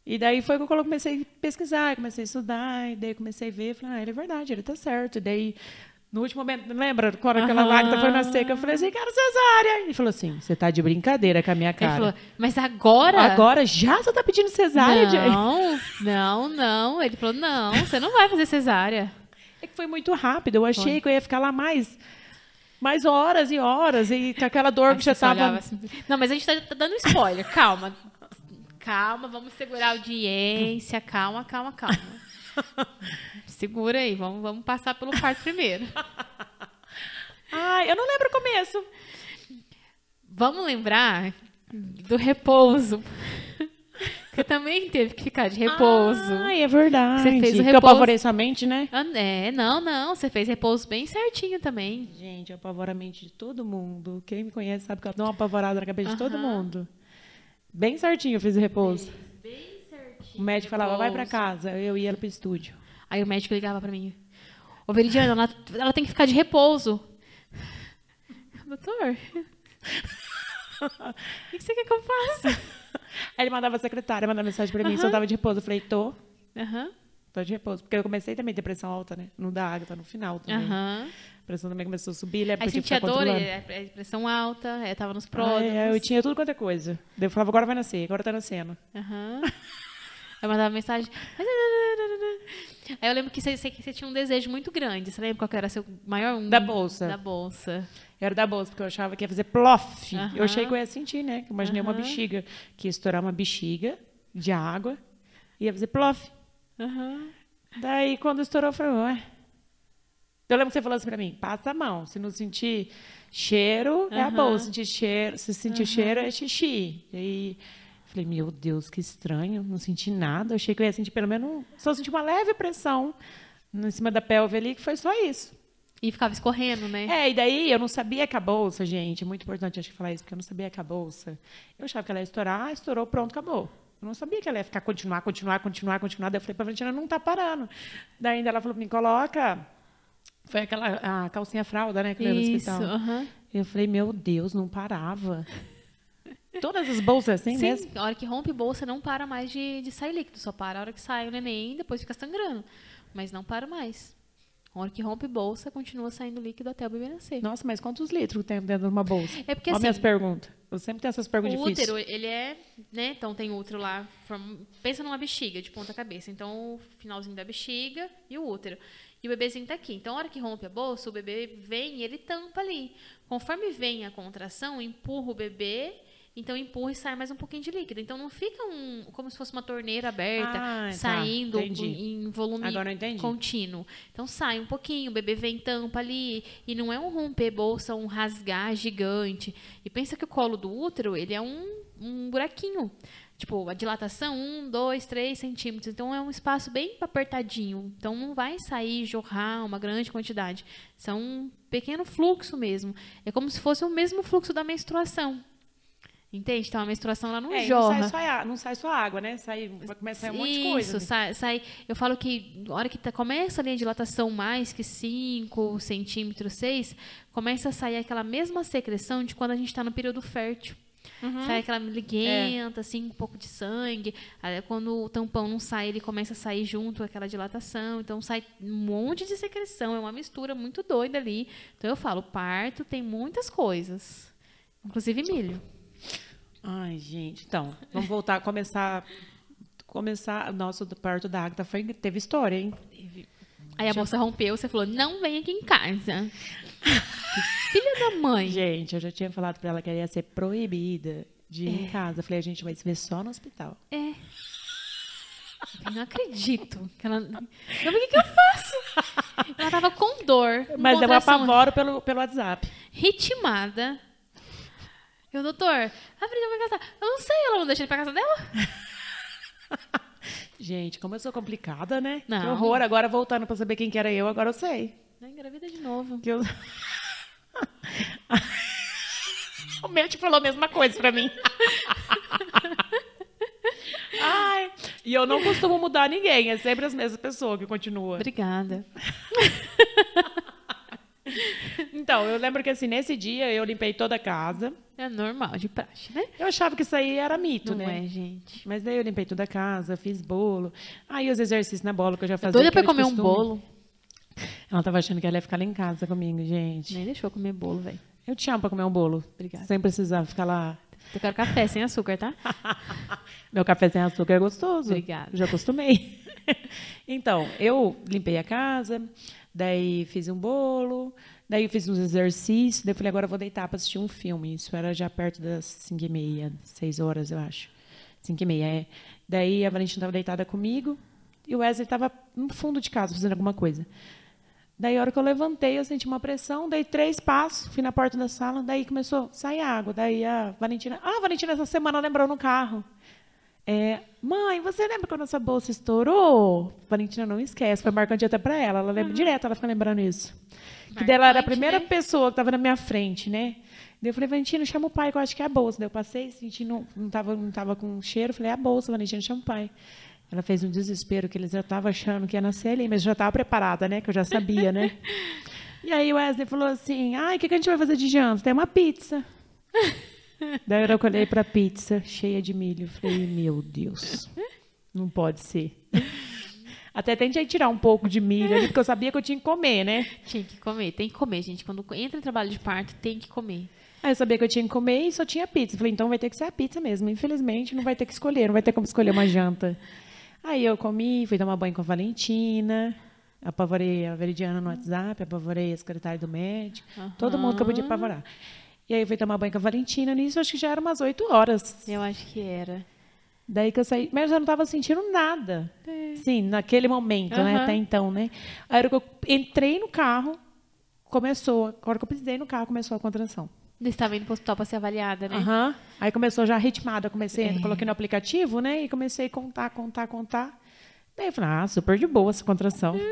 E daí foi que eu comecei a pesquisar, comecei a estudar, e daí comecei a ver, falei, ah, ele é verdade, ele tá certo. E daí, no último momento, lembra, quando aquela uhum. lágrima foi na seca, eu falei assim, quero cesárea. Ele falou assim, você tá de brincadeira com a minha cara. Ele falou, mas agora? Agora já você tá pedindo cesárea? Não, não, não. Ele falou, não, você não vai fazer cesárea. É que foi muito rápido, eu achei foi. que eu ia ficar lá mais mais horas e horas, e com aquela dor que já estava. Assim. Não, mas a gente está dando spoiler, calma. Calma, vamos segurar a audiência, calma, calma, calma. Segura aí, vamos, vamos passar pelo parto primeiro. Ai, eu não lembro o começo. Vamos lembrar do repouso. Você também teve que ficar de repouso. Ah, é verdade. Você fez o repouso. eu apavorei sua mente, né? Ah, é, não, não. Você fez repouso bem certinho também. Gente, eu apavoro a mente de todo mundo. Quem me conhece sabe que eu dou uma apavorada na cabeça uh -huh. de todo mundo. Bem certinho eu fiz o repouso. Bem, bem certinho. O médico falava, vai para casa. Eu ia para o estúdio. Aí o médico ligava para mim. Ô, Veridiana, ela, ela tem que ficar de repouso. Doutor, o que você quer que eu faça? Aí ele mandava a secretária, mandava mensagem pra mim, se eu tava de repouso. Eu falei, tô. Aham. Tô de repouso. Porque eu comecei também depressão alta, né? Não dá água, tá no final também. Aham. A pressão também começou a subir, né? Aí sentia dor, é, é, pressão alta, é, tava nos pródromos. Ah, é, eu tinha tudo quanto é coisa. Eu falava, agora vai nascer, agora tá nascendo. Aham. Eu mandava mensagem. Aí eu lembro que você, você, tinha um desejo muito grande. Você lembra qual era seu maior um? Da bolsa. Da bolsa. Era da bolsa, porque eu achava que ia fazer plof. Eu achei que eu ia sentir, né? Eu imaginei uma bexiga, que ia estourar uma bexiga de água e ia fazer plof. Daí, quando estourou, eu falei, ué. Eu lembro que você falou assim pra mim, passa a mão. Se não sentir cheiro, é a bolsa. Sentir cheiro, se sentir cheiro, é xixi. E aí, falei, meu Deus, que estranho. Não senti nada. Eu achei que eu ia sentir pelo menos... Só senti uma leve pressão em cima da pelve ali, que foi só isso. E ficava escorrendo, né? É, e daí eu não sabia que a bolsa, gente, é muito importante acho que falar isso, porque eu não sabia que a bolsa. Eu achava que ela ia estourar, estourou, pronto, acabou. Eu não sabia que ela ia ficar continuar, continuar, continuar, continuar. Daí eu falei para a Valentina, não está parando. Daí ainda ela falou mim, coloca. Foi aquela a calcinha fralda, né, que veio no hospital. Uh -huh. Eu falei, meu Deus, não parava. Todas as bolsas assim Sim, mesmo? a hora que rompe bolsa não para mais de, de sair líquido, só para a hora que sai o neném, depois fica sangrando. Mas não para mais. A hora que rompe bolsa, continua saindo líquido até o bebê nascer. Nossa, mas quantos litros tem dentro de uma bolsa? É porque Olha assim, minhas perguntas. Eu sempre tenho essas perguntas o difíceis. O útero, ele é, né? Então tem útero lá, pensa numa bexiga de ponta cabeça. Então o finalzinho da bexiga e o útero. E o bebezinho tá aqui. Então a hora que rompe a bolsa, o bebê vem e ele tampa ali. Conforme vem a contração, empurra o bebê então empurra e sai mais um pouquinho de líquido. Então não fica um como se fosse uma torneira aberta ah, tá. saindo tá, em volume contínuo. Então sai um pouquinho, o bebê vem tampa ali e não é um romper bolsa, um rasgar gigante. E pensa que o colo do útero ele é um, um buraquinho. Tipo, a dilatação, um, dois, três centímetros. Então, é um espaço bem apertadinho. Então, não vai sair, jorrar uma grande quantidade. São um pequeno fluxo mesmo. É como se fosse o mesmo fluxo da menstruação. Entende? Então a menstruação ela não é, jorra. Não sai, só, não sai só água, né? Sai, vai começar a sair um monte de coisa. Isso, sai, sai. Eu falo que na hora que tá, começa ali a dilatação mais que 5 centímetros, 6, começa a sair aquela mesma secreção de quando a gente está no período fértil. Uhum. Sai aquela liguenta, é. assim, um pouco de sangue. Aí, quando o tampão não sai, ele começa a sair junto aquela dilatação. Então sai um monte de secreção. É uma mistura muito doida ali. Então eu falo, parto tem muitas coisas. Inclusive milho. Ai, gente. Então, vamos voltar, começar começar, nosso parto da Agatha foi, teve história, hein? Aí a Já... moça rompeu, você falou, não vem aqui em casa. Filha da mãe. Gente, eu já tinha falado pra ela que ela ia ser proibida de ir é. em casa. Eu falei, a gente vai se ver só no hospital. É. Eu não acredito. Que ela... Eu, o que, que eu faço? Ela tava com dor. Mas eu apavoro pelo, pelo WhatsApp. Ritmada. Eu, doutor, abre pra casa. Eu não sei, ela não deixa ele pra casa dela? Gente, como eu sou complicada, né? Não. Que horror. Agora voltando pra saber quem que era eu, agora eu sei. Não, engravida de novo. Que eu... o médico falou a mesma coisa pra mim. Ai, e eu não costumo mudar ninguém, é sempre as mesmas pessoas que continuam. Obrigada. Então, eu lembro que assim, nesse dia eu limpei toda a casa. É normal, de praxe, né? Eu achava que isso aí era mito, não né? Não é, gente. Mas daí eu limpei toda a casa, fiz bolo. Aí os exercícios na bola que eu já fazia. Doida pra comer um bolo. Ela tava achando que ela ia ficar lá em casa comigo, gente. Nem deixou comer bolo, velho. Eu te amo pra comer um bolo. Obrigada. Sem precisar ficar lá. Eu quero café sem açúcar, tá? Meu café sem açúcar é gostoso. Obrigada. Já acostumei. então, eu limpei a casa, daí fiz um bolo, daí fiz uns exercícios, daí falei, agora eu vou deitar para assistir um filme. Isso era já perto das 5 e meia, 6 horas, eu acho. 5 e meia, é. Daí a Valentina estava deitada comigo e o Wesley estava no fundo de casa fazendo alguma coisa. Daí, a hora que eu levantei, eu senti uma pressão, dei três passos, fui na porta da sala, daí começou a sair água. Daí a Valentina, ah, Valentina, essa semana lembrou no carro. É, mãe, você lembra quando essa bolsa estourou? Valentina não esquece, foi marcante até para ela. Ela lembra uhum. direto, ela fica lembrando isso. Marcante, que dela era a primeira né? pessoa que estava na minha frente, né? Daí eu falei, Valentina, chama o pai, que eu acho que é a bolsa. Daí eu passei, senti, não estava não tava com cheiro, falei, é a bolsa, Valentina, chama o pai. Ela fez um desespero, que eles já estavam achando que ia nascer ali, mas já estava preparada, né? Que eu já sabia, né? e aí o Wesley falou assim, ai, o que, que a gente vai fazer de janta? Tem uma pizza. Daí eu olhei para a pizza cheia de milho. Falei, meu Deus, não pode ser. Até tentei tirar um pouco de milho ali, porque eu sabia que eu tinha que comer, né? Tinha que comer, tem que comer, gente. Quando entra em trabalho de parto, tem que comer. Aí eu sabia que eu tinha que comer e só tinha pizza. Falei, então vai ter que ser a pizza mesmo. Infelizmente, não vai ter que escolher, não vai ter como escolher uma janta. Aí eu comi, fui tomar banho com a Valentina, apavorei a Veridiana no WhatsApp, apavorei a secretária do médico, uhum. todo mundo que eu podia apavorar. E aí eu fui tomar banho com a Valentina, nisso acho que já era umas 8 horas. Eu acho que era. Daí que eu saí, mas eu já não estava sentindo nada. É. Sim, naquele momento, uhum. né? Até então, né? A hora que eu entrei no carro, começou, a hora que eu pisei no carro, começou a contração. Você estava indo para o hospital para ser avaliada, né? Uhum. Aí começou já ritmada. Comecei, é. coloquei no aplicativo, né? E comecei a contar, contar, contar. Daí eu falei, ah, super de boa essa contração.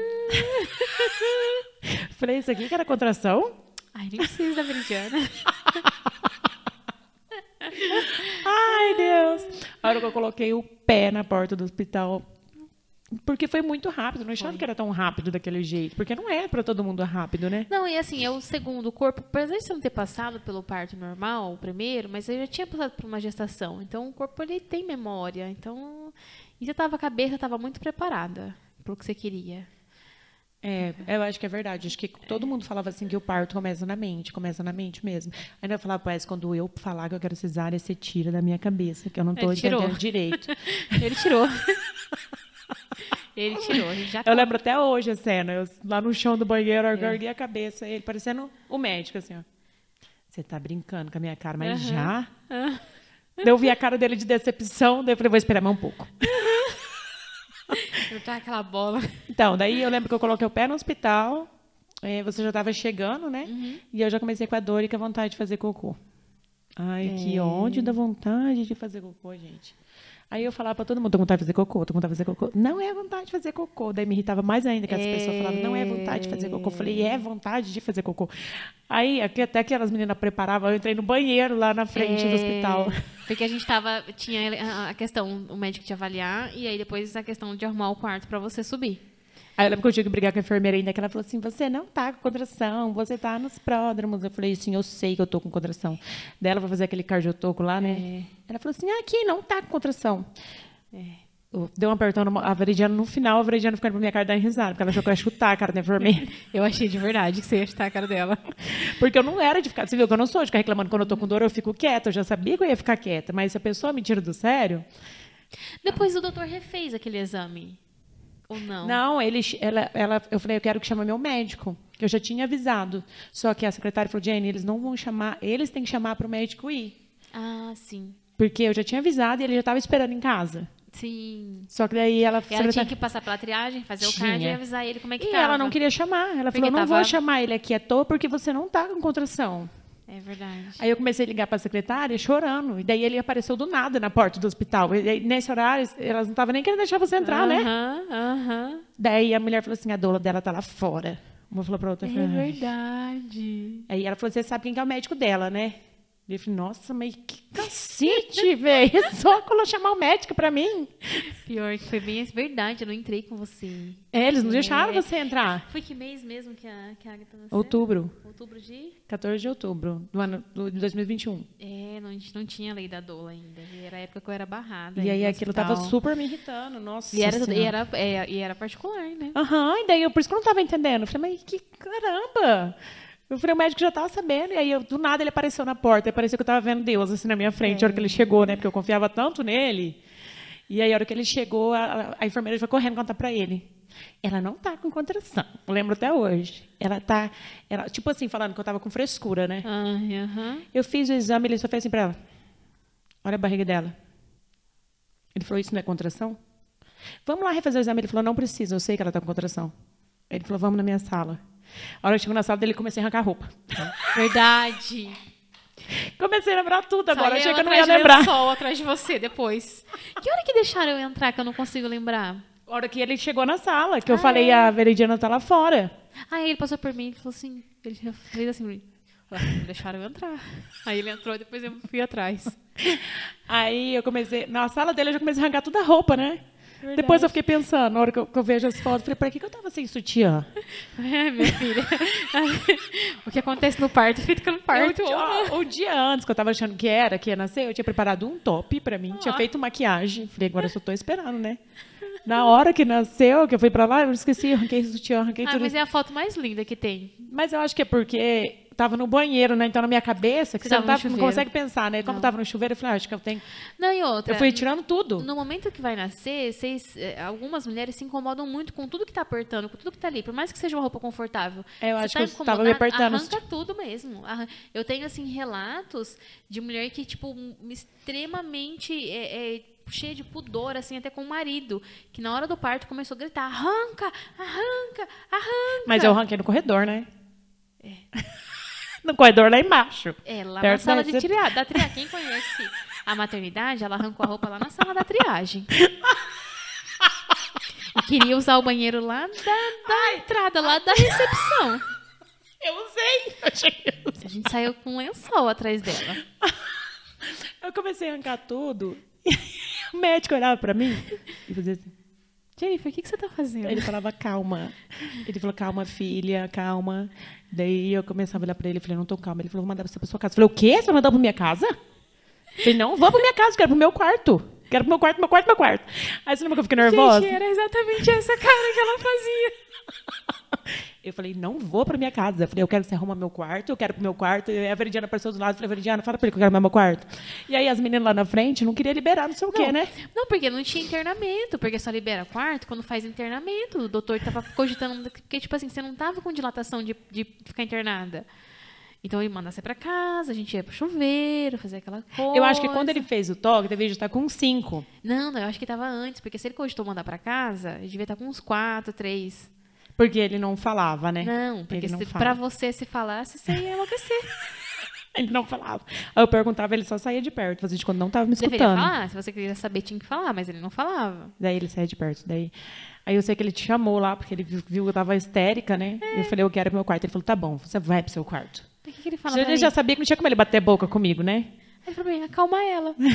falei, isso aqui que era contração? Ai, nem precisa da Veridiana. Ai, Deus. A hora que eu coloquei o pé na porta do hospital, porque foi muito rápido, não achava foi. que era tão rápido daquele jeito, porque não é para todo mundo rápido, né? Não, e assim, é o segundo, o corpo, apesar de você não ter passado pelo parto normal, o primeiro, mas eu já tinha passado por uma gestação, então o corpo ele tem memória, então e você tava a cabeça estava muito preparada para o que você queria. É, eu acho que é verdade. Acho que todo mundo falava assim que o parto começa na mente, começa na mente mesmo. Ainda eu falava, pois, quando eu falar que eu quero cesárea, você tira da minha cabeça, que eu não estou entendendo direito. Ele tirou. Ele tirou, gente já Eu tá. lembro até hoje a cena, eu, lá no chão do banheiro, eu é. a cabeça, ele parecendo o médico, assim, ó. Você tá brincando com a minha cara, mas uhum. já? Uhum. Eu vi a cara dele de decepção, daí eu falei, vou esperar mais um pouco. Tá aquela bola. Então, daí eu lembro que eu coloquei o pé no hospital, é, você já estava chegando, né? Uhum. E eu já comecei com a dor e com a vontade de fazer cocô. Ai, é. que ódio da vontade de fazer cocô, gente. Aí eu falava para todo mundo, tô com vontade de fazer cocô, tô com vontade de fazer cocô. Não é vontade de fazer cocô. Daí me irritava mais ainda que as é... pessoas falavam, não é vontade de fazer cocô. Eu falei, é vontade de fazer cocô. Aí, até aquelas meninas preparavam, eu entrei no banheiro lá na frente é... do hospital. Porque a gente tava, tinha a questão, o médico te avaliar, e aí depois a questão de arrumar o quarto para você subir. Aí eu lembro que eu tinha que brigar com a enfermeira ainda, que ela falou assim, você não tá com contração, você tá nos pródromos. Eu falei, sim, eu sei que eu tô com contração. Dela vai fazer aquele cardiotoco lá, né? É. Ela falou assim, aqui não tá com contração. É. Deu um apertão a Veridiana no final, a Veridiana ficando pra minha cara dando risada, porque ela achou que eu ia chutar a cara da enfermeira. Eu achei de verdade que você ia chutar a cara dela. Porque eu não era de ficar, você viu que eu não sou de ficar reclamando quando eu tô com dor, eu fico quieta, eu já sabia que eu ia ficar quieta, mas se a pessoa me tira do sério, Depois o doutor refez aquele exame. Ou não? Não, ele, ela, ela, eu falei, eu quero que chame meu médico, que eu já tinha avisado. Só que a secretária falou, Jenny, eles não vão chamar, eles têm que chamar para o médico ir. Ah, sim. Porque eu já tinha avisado e ele já estava esperando em casa. Sim. Só que daí ela... Ela tinha que passar pela triagem, fazer Tinha. o card e avisar ele como é que E tava. ela não queria chamar. Ela Porque falou, não tava- vou chamar ele aqui à toa porque você não está com contração. É verdade. Aí eu comecei a ligar para a secretária chorando. E daí ele apareceu do nada na porta do hospital. E aí, nesse horário, elas não estavam nem querendo deixar você entrar, né? Aham, aham. Daí a mulher falou assim, a doula dela tá lá fora. Uma falou para outra. É verdade. Aí ela falou, você sabe quem que é o médico dela, né? E eu falei, nossa, mas que cacete, velho. Só quando chamar o médico para mim. Pior que foi bem é verdade, eu não entrei com você. É, eles não deixaram É. você entrar. Foi que mês mesmo que a, que a Agatha nasceu? Outubro. Outubro de? 14 de outubro do ano de 2021. É, não, a gente não tinha lei da doula ainda. E era a época que eu era barrada. E aí aquilo hospital. tava super me irritando. Nossa E era, e era, é, e era particular, né? Aham, e daí eu, por isso que eu não tava entendendo. Eu falei, mas que caramba! Eu falei, o médico já tava sabendo, e aí eu, do nada ele apareceu na porta, e parecia que eu tava vendo Deus assim na minha frente, a hora que ele chegou, né? Porque eu confiava tanto nele. E aí, a hora que ele chegou, a, a enfermeira foi correndo contar pra ele. Ela não tá com contração. Lembro até hoje. Ela tá. Ela, tipo assim, falando que eu tava com frescura, né? Aham. Eu fiz o exame, ele só fez assim pra ela. Olha a barriga dela. Ele falou, isso não é contração? Vamos lá refazer o exame. Ele falou, não precisa, eu sei que ela está com contração. Ele falou, vamos na minha sala. A hora que chegou na sala dele, comecei a arrancar a roupa. Verdade. Comecei a lembrar tudo agora, Saiu achei que eu não ia lembrar. lençol atrás de você depois. Que hora que deixaram eu entrar que eu não consigo lembrar? A hora que ele chegou na sala, que eu falei, a Veridiana tá lá fora. Aí ele passou por mim e falou assim, ele fez assim, pra mim, "Ué, não deixaram eu entrar. Aí ele entrou, depois eu fui atrás. Aí eu comecei, na sala dele eu já comecei a arrancar toda a roupa, né? Verdade. Depois eu fiquei pensando, na hora que eu, que eu vejo as fotos, eu falei, pra que, que eu tava sem sutiã? É, minha filha. o que acontece no parto fica no parto. Eu, ó, o dia antes que eu tava achando que era, que ia nascer, eu tinha preparado um top pra mim, tinha feito maquiagem. Falei, agora eu só tô esperando, né? Na hora que nasceu, que eu fui pra lá, eu esqueci, arranquei o sutiã, arranquei Ah, tudo. mas é a foto mais linda que tem. Mas eu acho que é porque tava no banheiro, né? Então na minha cabeça, que Você você, não, tava não consegue pensar, né? Como Não. tava no chuveiro, eu falei, ah, acho que eu tenho. Não, e outra. Eu fui tirando tudo. No momento que vai nascer, vocês, eh, algumas mulheres se incomodam muito com tudo que tá apertando, com tudo que tá ali. Por mais que seja uma roupa confortável. É, eu acho tá que eu tava me apertando. Arranca tudo mesmo. Eu tenho, assim, relatos de mulher que, tipo, extremamente é, é, cheia de pudor, assim, até com o marido. Que na hora do parto começou a gritar, arranca, arranca, arranca. Mas eu arranquei no corredor, né? no corredor lá embaixo. É, lá na sala de triagem. Da triagem. Quem conhece a maternidade, ela arrancou a roupa lá na sala da triagem. E queria usar o banheiro lá da, da entrada, lá da recepção. Eu usei. Eu cheguei. A gente saiu com um lençol atrás dela. Eu comecei a arrancar tudo. o médico olhava pra mim e fazia assim. Jennifer, o que, que você tá fazendo? Ele falava, calma. Ele falou, calma, filha, calma. Daí eu começava a olhar pra ele e falei, não tô calma. Ele falou, vou mandar você pra sua casa. Eu falei, o quê? Você vai mandar pra minha casa? Eu falei, não, vou pra minha casa, quero pro meu quarto. Quero pro meu quarto, meu quarto, meu quarto. Aí você lembra que eu fiquei nervosa? Gente, era exatamente essa cara que ela fazia. Eu falei, não vou pra minha casa. Eu falei, eu quero que você arruma meu quarto, eu quero pro meu quarto. E a Veridiana apareceu do lado, eu falei, Veridiana, fala pra ele que eu quero meu quarto. E aí as meninas lá na frente não queriam liberar, não sei o quê, né? Não, porque não tinha internamento, porque só libera quarto quando faz internamento. O doutor tava cogitando, porque, tipo assim, você não tava com dilatação de, de ficar internada. Então ele manda você pra casa, a gente ia pro chuveiro, fazer aquela coisa. Eu acho que quando ele fez o toque, devia estar com cinco. Não, não, eu acho que tava antes, porque se ele cogitou mandar pra casa, ele devia estar com uns quatro, três. Porque ele não falava, né? Não, porque ele não se, fala. pra você se falasse, você ia enlouquecer. Ele não falava. Aí eu perguntava, ele só saía de perto, de quando não tava me Deveria escutando. falar, se você queria saber, tinha que falar, mas ele não falava. Daí ele saía de perto. Daí... Aí eu sei que ele te chamou lá, porque ele viu viu que eu tava histérica, né? É. Eu falei, eu quero pro meu quarto. Ele falou, tá bom, você vai pro seu quarto. O que, que ele fala Já- pra ele já sabia que não tinha como ele bater boca comigo, né? Ele falou acalma ela.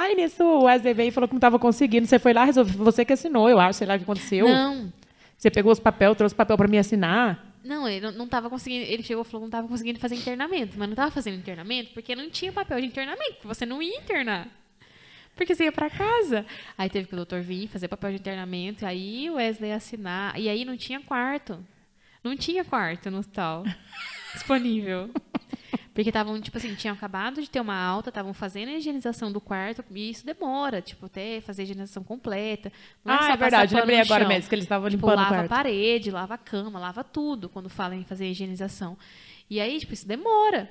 Aí nisso o Wesley veio e falou que não tava conseguindo. Você foi lá, resolveu, você que assinou, eu acho, sei lá o que aconteceu. Não, Você pegou os papéis, trouxe papel pra mim assinar. Não, ele não, não tava conseguindo. Ele chegou e falou que não tava conseguindo fazer internamento. Mas não tava fazendo internamento porque não tinha papel de internamento. Você não ia internar. Porque você ia pra casa. Aí teve que o doutor vir fazer papel de internamento. Aí o Wesley assinar. E aí não tinha quarto. Não tinha quarto no hospital disponível. Porque estavam, tipo assim, tinham acabado de ter uma alta, estavam fazendo a higienização do quarto, e isso demora, tipo, até fazer a higienização completa. Não é ah, é, é verdade, lembrei agora mesmo que eles estavam tipo, limpando lava o quarto. a parede, lava a cama, lava tudo quando falam em fazer a higienização. E aí, tipo, isso demora.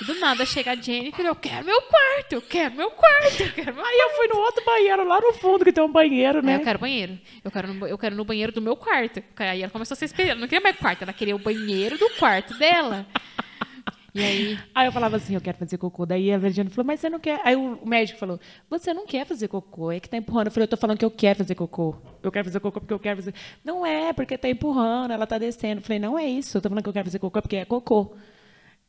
E do nada chega a Jennifer, eu quero meu quarto, eu quero meu quarto, eu quero meu Aí eu fui no outro banheiro, lá no fundo, que tem um banheiro, né? Aí eu quero banheiro. Eu quero, no, eu quero no banheiro do meu quarto. Aí ela começou a ser esperando. Não queria mais quarto, ela queria o banheiro do quarto dela. E aí? Aí eu falava assim, eu quero fazer cocô. Daí a Virginia falou, mas você não quer. Aí o médico falou, você não quer fazer cocô, é que tá empurrando. Eu falei, eu tô falando que eu quero fazer cocô. Eu quero fazer cocô porque eu quero fazer. Não é, porque tá empurrando, ela tá descendo. Eu falei, não é isso, eu tô falando que eu quero fazer cocô porque é cocô.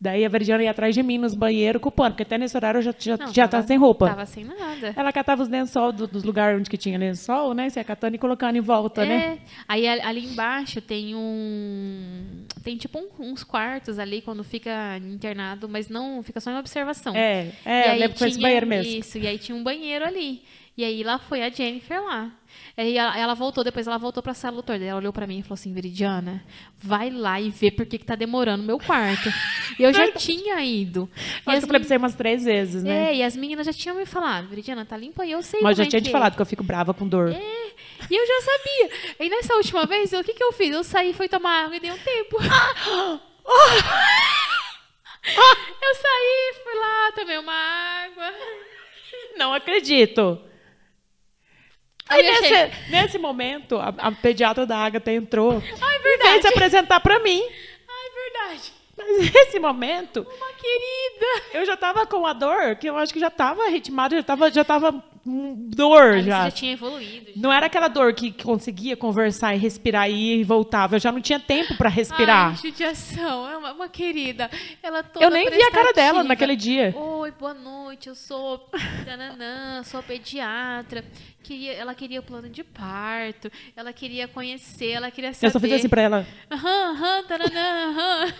Daí a Veridiana ia atrás de mim nos banheiros com pano, porque até nesse horário eu já, já, não, já tava, sem roupa. Tava sem nada. Ela catava os lençol do, dos lugares onde que tinha lençol, né? Você ia catando e colocando em volta, né? é. né? Aí ali embaixo tem um. Tem tipo um, uns quartos ali quando fica internado, mas não fica só em observação. É, é, eu lembro que foi esse banheiro mesmo. Isso, e aí tinha um banheiro ali. E aí lá foi a Jennifer lá. Aí ela, ela, voltou, depois ela voltou pra sala do doutor. Ela olhou pra mim e falou assim, Veridiana, vai lá e vê por que, que tá demorando meu quarto. E eu já tinha ido. E eu falei pra você umas três vezes, né? É, e as meninas já tinham me falado, Veridiana, tá limpa e eu sei Mas já é tinha te é. falado que eu fico brava com dor. É, e eu já sabia. E nessa última vez, o que, que eu fiz? Eu saí, fui tomar água e dei um tempo. eu saí, fui lá, tomei uma água. Não acredito. Aí, nesse, nesse, momento, a, a, pediatra da Agatha entrou Ai, e veio se apresentar para mim. Ai, verdade. Mas nesse momento. Uma querida. Eu já tava com a dor, que eu acho que já tava ritmada, já tava, já tava dor Aí já. já tinha evoluído. Já. Não era aquela dor que conseguia conversar e respirar e voltava. Eu já não tinha tempo para respirar. Ai, judiação. É uma, uma, querida. Ela toda Eu nem vi a cara dela naquele dia. Oi, boa noite. Eu sou tananã, sou pediatra. Queria, ela queria o plano de parto. Ela queria conhecer, ela queria saber. Eu só fiz assim pra ela. Aham, aham, aham.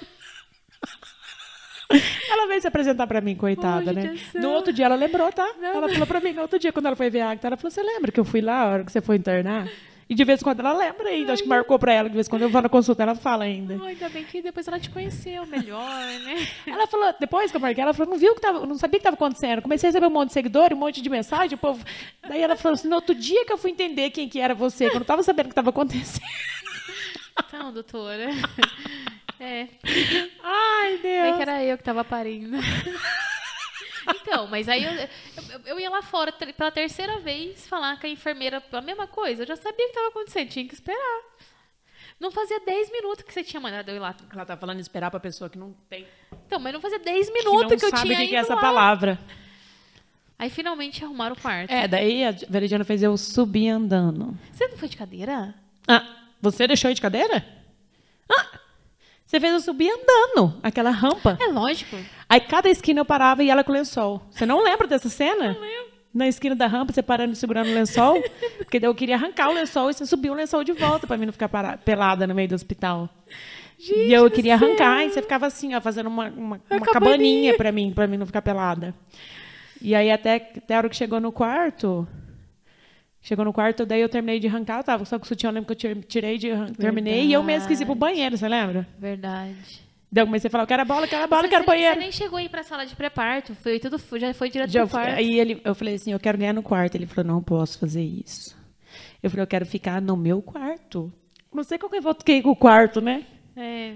Ela veio se apresentar pra mim, coitada, né? No outro dia ela lembrou, tá? Não, ela falou pra mim, no outro dia, quando ela foi ver a Agatha, ela falou: Você lembra que eu fui lá a hora que você foi internar? E de vez em quando ela lembra ainda. Ai, acho que marcou pra ela. De vez em quando eu vou na consulta, ela fala ainda. Ai, ainda bem que depois ela te conheceu melhor, né? Ela falou, depois que eu marquei, ela falou, não viu que tava, não sabia o que estava acontecendo. Comecei a receber um monte de seguidor, um monte de mensagem, o povo. Daí ela falou assim, no outro dia que eu fui entender quem que era você, que eu não estava sabendo o que estava acontecendo. Então, doutora. É. Ai, Deus. Bem que era eu que estava parindo. Então, mas aí eu, eu, eu, ia lá fora pela terceira vez falar com a enfermeira a mesma coisa. Eu já sabia o que estava acontecendo, tinha que esperar. Não fazia 10 minutos que você tinha mandado eu ir lá. Ela tá falando esperar pra pessoa que não tem. Então, mas não fazia 10 minutos que, que eu tinha. Não sabe o que é essa lá. palavra. Aí finalmente arrumaram o quarto. É, daí a Veridiana fez eu subir andando. Você não foi de cadeira? Ah, você deixou ir de cadeira? Você fez eu subir andando aquela rampa. É lógico. Aí cada esquina eu parava e ela com o lençol. Você não lembra dessa cena? Não lembro. Na esquina da rampa, você parando e segurando o lençol. porque eu queria arrancar o lençol e você subiu o lençol de volta para mim não ficar parada, pelada no meio do hospital. Gente e eu queria arrancar e você ficava assim, ó, fazendo uma, uma, uma cabaninha para mim, para mim não ficar pelada. E aí até, até a hora que chegou no quarto, Chegou no quarto, daí eu terminei de arrancar, eu tava só com o sutiã, lembro que eu tirei, de, terminei, e eu mesmo quis ir pro banheiro, você lembra? Verdade. Daí eu comecei a falar, eu quero a bola, quero a bola, quero banheiro. Você nem chegou a ir pra sala de pré-parto, foi tudo, já foi direto já, pro quarto. Aí ele, eu falei assim, eu quero ganhar no quarto. Ele falou, não posso fazer isso. Eu falei, eu quero ficar no meu quarto. Não sei qual que eu voltei com o quarto, né? É.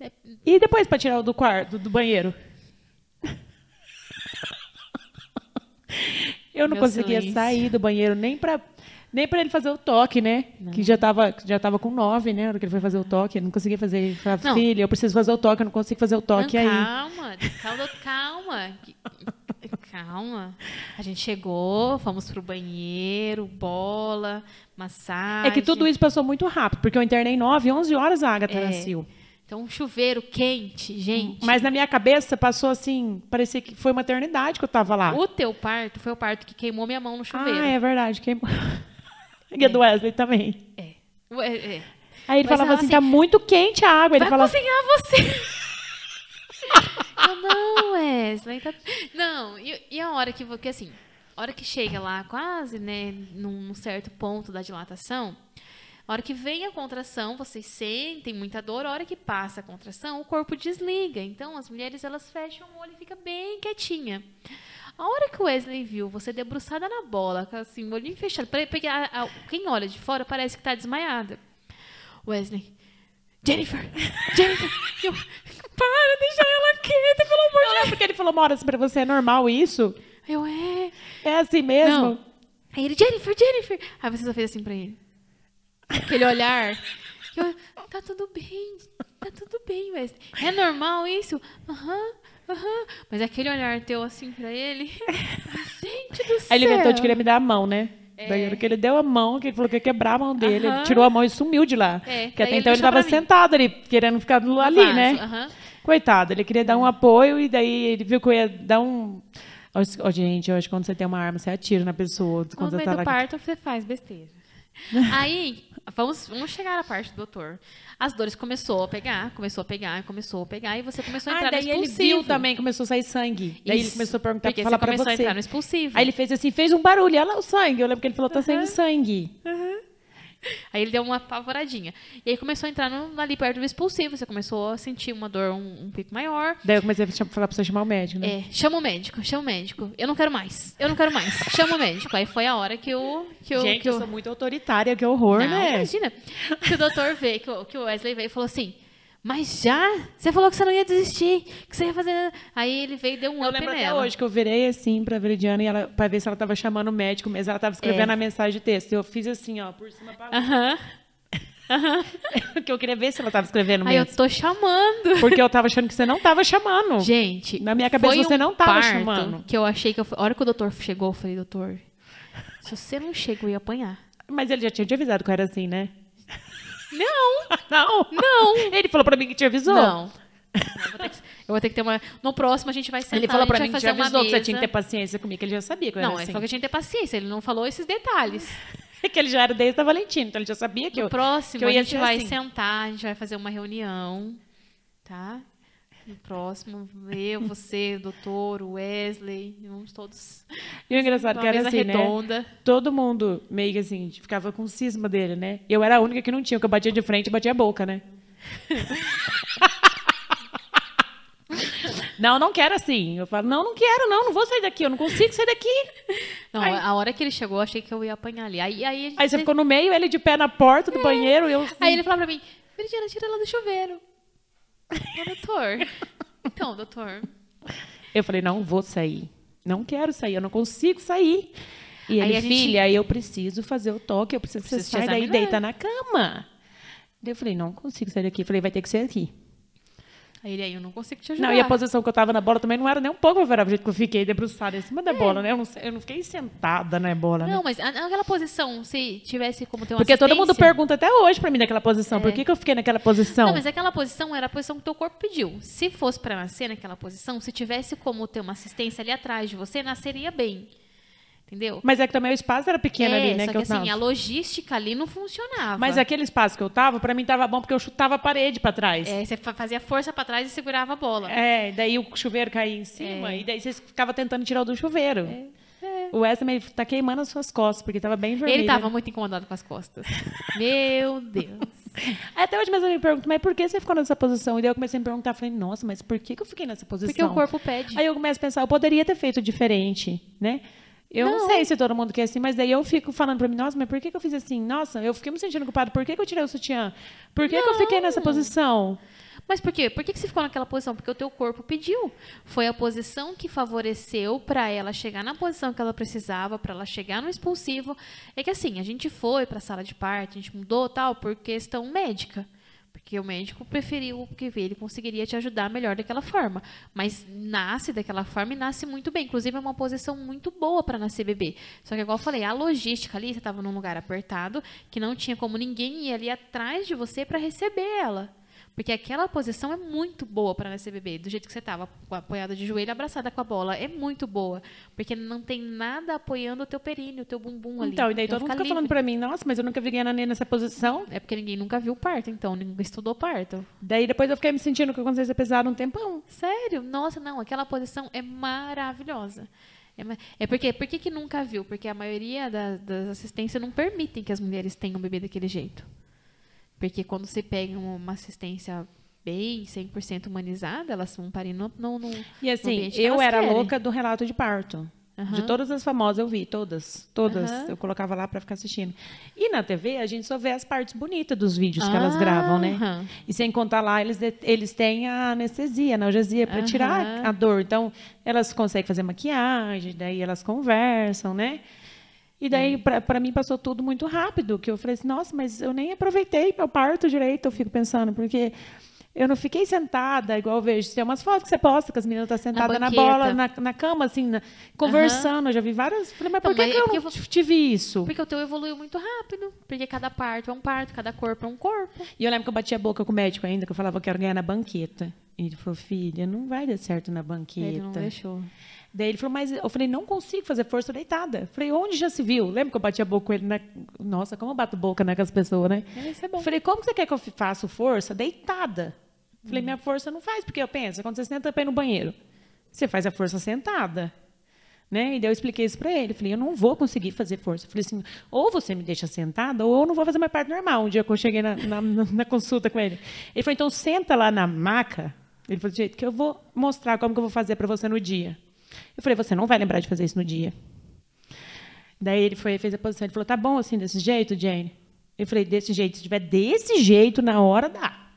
é. E depois para tirar o do quarto, do banheiro? Eu não Meu conseguia silêncio. sair do banheiro nem para nem para ele fazer o toque, né? Não. Que já estava já tava com nove, né? Na hora que ele foi fazer o toque, ele não conseguia fazer. Falei, filha, eu preciso fazer o toque, eu não consigo fazer o toque não, aí. Calma, calma, calma. Calma. A gente chegou, fomos pro banheiro, bola, massagem. É que tudo isso passou muito rápido, porque eu internei 9, 11 horas a Agatha é. nasceu. Então, um chuveiro quente, gente. Mas na minha cabeça passou assim, parecia que foi uma eternidade que eu tava lá. O teu parto foi o parto que queimou minha mão no chuveiro. Ah, é verdade, queimou. E a do Wesley também. É. é, é. Aí ele Mas falava assim, assim, tá muito quente a água. Ele vai falava... cozinhar você. eu, não, Wesley. Tá... Não, e, e, a hora que... Porque assim, a hora que chega lá quase, né, num certo ponto da dilatação, A hora que vem a contração, vocês sentem muita dor. A hora que passa a contração, o corpo desliga. Então, as mulheres elas fecham o olho e fica bem quietinha. A hora que o Wesley viu você debruçada na bola, assim, o olhinho fechado, porque a, a, quem olha de fora parece que está desmaiada. Wesley, Jennifer, Jennifer, eu, para, deixa ela quieta, pelo amor de Deus. porque ele falou, Mora, pra você é normal isso? Eu, é. É assim mesmo? Não. Aí ele, Jennifer, Jennifer. Aí você só fez assim pra ele. Aquele olhar. Eu, tá tudo bem, tá tudo bem, Wesley. É normal isso? Aham. Uhum. Uhum. Mas aquele olhar teu assim pra ele. Gente do céu. Aí ele inventou de querer me dar a mão, né? É. Daí que ele deu a mão, que ele falou que ia quebrar a mão dele. Ele tirou a mão e sumiu de lá. É. Porque até então ele estava sentado ali, querendo ficar ali, vaso. né? Uhum. Coitado, ele queria dar um apoio e daí ele viu que eu ia dar um. Oh, gente, que quando você tem uma arma, você atira na pessoa. Quando no meio tá do parto, você faz besteira. Aí, vamos, vamos chegar à parte do doutor. As dores começou a pegar, começou a pegar, começou a pegar, e você começou a entrar ah, daí no expulsivo. ele viu também, começou a sair sangue. Daí Isso, ele começou a perguntar, porque falar você começou você. a entrar no expulsivo. Aí ele fez assim, fez um barulho, olha lá o sangue. Eu lembro que ele falou, tá uhum. saindo sangue. Uhum. Aí ele deu uma apavoradinha. E aí começou a entrar no, ali perto do expulsivo. Você começou a sentir uma dor um, um pico maior. Daí eu comecei a falar pra você chamar o médico, né? É, chama o médico, chama o médico. Eu não quero mais, eu não quero mais. Chama o médico. Aí foi a hora que eu... Que eu Gente, que eu, eu sou muito autoritária, que horror, não, né? imagina. Que o doutor veio, que o, que o Wesley veio e falou assim... Mas já? Você falou que você não ia desistir, que você ia fazer. Aí ele veio e deu um eu up lembro nela. até hoje que eu virei assim pra Veridiana e ela, pra ver se ela tava chamando o médico mesmo. Ela tava escrevendo é. a mensagem de texto. Eu fiz assim, ó, por cima pra baixo. Uh -huh. Porque eu queria ver se ela estava escrevendo mesmo. Aí eu tô chamando. Porque eu estava achando que você não estava chamando. Gente, na minha cabeça você um não estava chamando. Que eu achei que eu, a hora que o doutor chegou, eu falei, doutor, se você não chega, eu ia apanhar. Mas ele já tinha te avisado que eu era assim, né? Não. não. Não. Ele falou para mim que te avisou. Não. Eu vou, que, eu vou, ter que ter uma. No próximo a gente vai sentar. Ele falou pra mim que te avisou que você tinha que ter paciência comigo, que ele já sabia que eu não, era assim. Não, ele falou que tinha que ter paciência, ele não falou esses detalhes. que ele já era desde a Valentina, então ele já sabia que no eu. próximo que eu ia a gente vai assim. sentar, a gente vai fazer uma reunião, tá? No próximo, eu, você, o doutor, o Wesley, vamos todos. E o engraçado que era assim, redonda. né? Todo mundo meio que assim, ficava com cisma dele, né? Eu era a única que não tinha, que eu batia de frente e batia a boca, né? Não, não quero assim. Eu falo, não, não quero, não, não vou sair daqui, eu não consigo sair daqui. Não, aí, a hora que ele chegou, eu achei que eu ia apanhar ali. Aí, aí, gente... aí você ficou no meio, ele de pé na porta do é. banheiro. Eu, assim... Aí ele falou pra mim, Virginia, tira ela do chuveiro. Ô, doutor. Então, doutor. Eu falei, não vou sair. Não quero sair, eu não consigo sair. E ele, gente... filha, eu preciso fazer o toque, eu preciso, preciso sair daí e deitar na cama. Daí eu falei, não consigo sair daqui. Eu falei, vai ter que ser aqui. Aí ele aí, eu não consigo te ajudar. Não, e a posição que eu tava na bola também não era nem um pouco favorável, o jeito que eu fiquei debruçada em cima da é. bola, né? Eu não, eu não fiquei sentada na bola, Não, né? mas aquela posição, se tivesse como ter uma Porque todo mundo pergunta até hoje pra mim daquela posição. É. Por que, que eu fiquei naquela posição? Não, mas aquela posição era a posição que o teu corpo pediu. Se fosse pra nascer naquela posição, se tivesse como ter uma assistência ali atrás de você, nasceria bem. Entendeu? Mas é que também o espaço era pequeno é, ali, né? Só que, que, assim, a logística ali não funcionava. Mas aquele espaço que eu tava, para mim tava bom porque eu chutava a parede para trás. É, você fazia força para trás e segurava a bola. É, daí o chuveiro caía em cima é. e daí você ficava tentando tirar o do chuveiro. É. É. O Wesley tá queimando as suas costas, porque tava bem vermelho. Ele tava muito incomodado com as costas. Meu Deus. Até hoje mesmo eu me pergunto, mas por que você ficou nessa posição? E daí eu comecei a me perguntar, falei, nossa, mas por que, que eu fiquei nessa posição? Porque o corpo pede. Aí eu começo a pensar, eu poderia ter feito diferente, né? Eu não. não. sei se todo mundo quer assim, mas daí eu fico falando pra mim, nossa, mas por que, que eu fiz assim? Nossa, eu fiquei me sentindo culpada. Por que, que eu tirei o sutiã? Por que, que eu fiquei nessa posição? Mas por quê? Por que, que você ficou naquela posição? Porque o teu corpo pediu. Foi a posição que favoreceu para ela chegar na posição que ela precisava, para ela chegar no expulsivo. É que assim, a gente foi para a sala de parto, a gente mudou tal por questão médica. Porque o médico preferiu que ele conseguiria te ajudar melhor daquela forma. Mas nasce daquela forma e nasce muito bem. Inclusive, é uma posição muito boa para nascer bebê. Só que, igual eu falei, a logística ali, você estava num lugar apertado, que não tinha como ninguém ir ali atrás de você para receber ela. Porque aquela posição é muito boa para nascer bebê, do jeito que você estava, apoiada de joelho, abraçada com a bola. É muito boa. Porque não tem nada apoiando o teu períneo, o teu bumbum ali. Então, e daí então, todo mundo fica livre. falando para mim, nossa, mas eu nunca vi Guiana nessa posição. É porque ninguém nunca viu parto, então, ninguém estudou parto. Daí depois eu fiquei me sentindo com a consciência pesada um tempão. Sério? Nossa, não, aquela posição é maravilhosa. É, é porque, por que nunca viu? Porque a maioria da, das assistências não permitem que as mulheres tenham bebê daquele jeito. Porque quando você pega uma assistência bem 100% humanizada, elas vão parir no, no, no E assim, eu era querem. louca do relato de parto. Uhum. De todas as famosas eu vi, todas, todas. Uhum. Eu colocava lá para ficar assistindo. E na TV a gente só vê as partes bonitas dos vídeos que elas gravam, né? Uhum. E sem contar lá, eles, eles têm a anestesia, analgesia para tirar a dor. Então, elas conseguem fazer maquiagem, daí elas conversam, né? E daí, para mim, passou tudo muito rápido. Que eu falei assim, nossa, mas eu nem aproveitei meu parto direito, eu fico pensando, porque eu não fiquei sentada, igual eu vejo. Tem umas fotos que você posta que as meninas estão tá sentadas na, na, bola, na, na cama, assim, na, conversando. Uhum. Eu já vi várias. Falei, mas por que, que eu é não tive isso? Porque o teu evoluiu muito rápido. Porque cada parto é um parto, cada corpo é um corpo. E eu lembro que eu bati a boca com o médico ainda, que eu falava que eu quero ganhar na banqueta. E ele falou, filha, não vai dar certo na banqueta. Ele não deixou. Daí ele falou, mas eu falei, não consigo fazer força deitada. Eu falei, onde já se viu? Lembra que eu bati a boca com ele? Na... Nossa, como eu bato boca né, com as pessoas, né? Isso é bom. Falei, como você quer que eu faça força deitada? Falei, minha força não faz, porque eu penso, quando você senta ir no banheiro, você faz a força sentada. Né? E daí eu expliquei isso para ele. Falei, eu não vou conseguir fazer força. Falei assim, ou você me deixa sentada, ou eu não vou fazer mais parte normal. Um dia que eu cheguei na, na, na consulta com ele. Ele falou, então senta lá na maca. Ele falou, jeito que eu vou mostrar como que eu vou fazer para você no dia. Eu falei, você não vai lembrar de fazer isso no dia. Daí ele foi, fez a posição. Ele falou, tá bom assim, desse jeito, Jane? Eu falei, desse jeito. Se tiver desse jeito, na hora dá.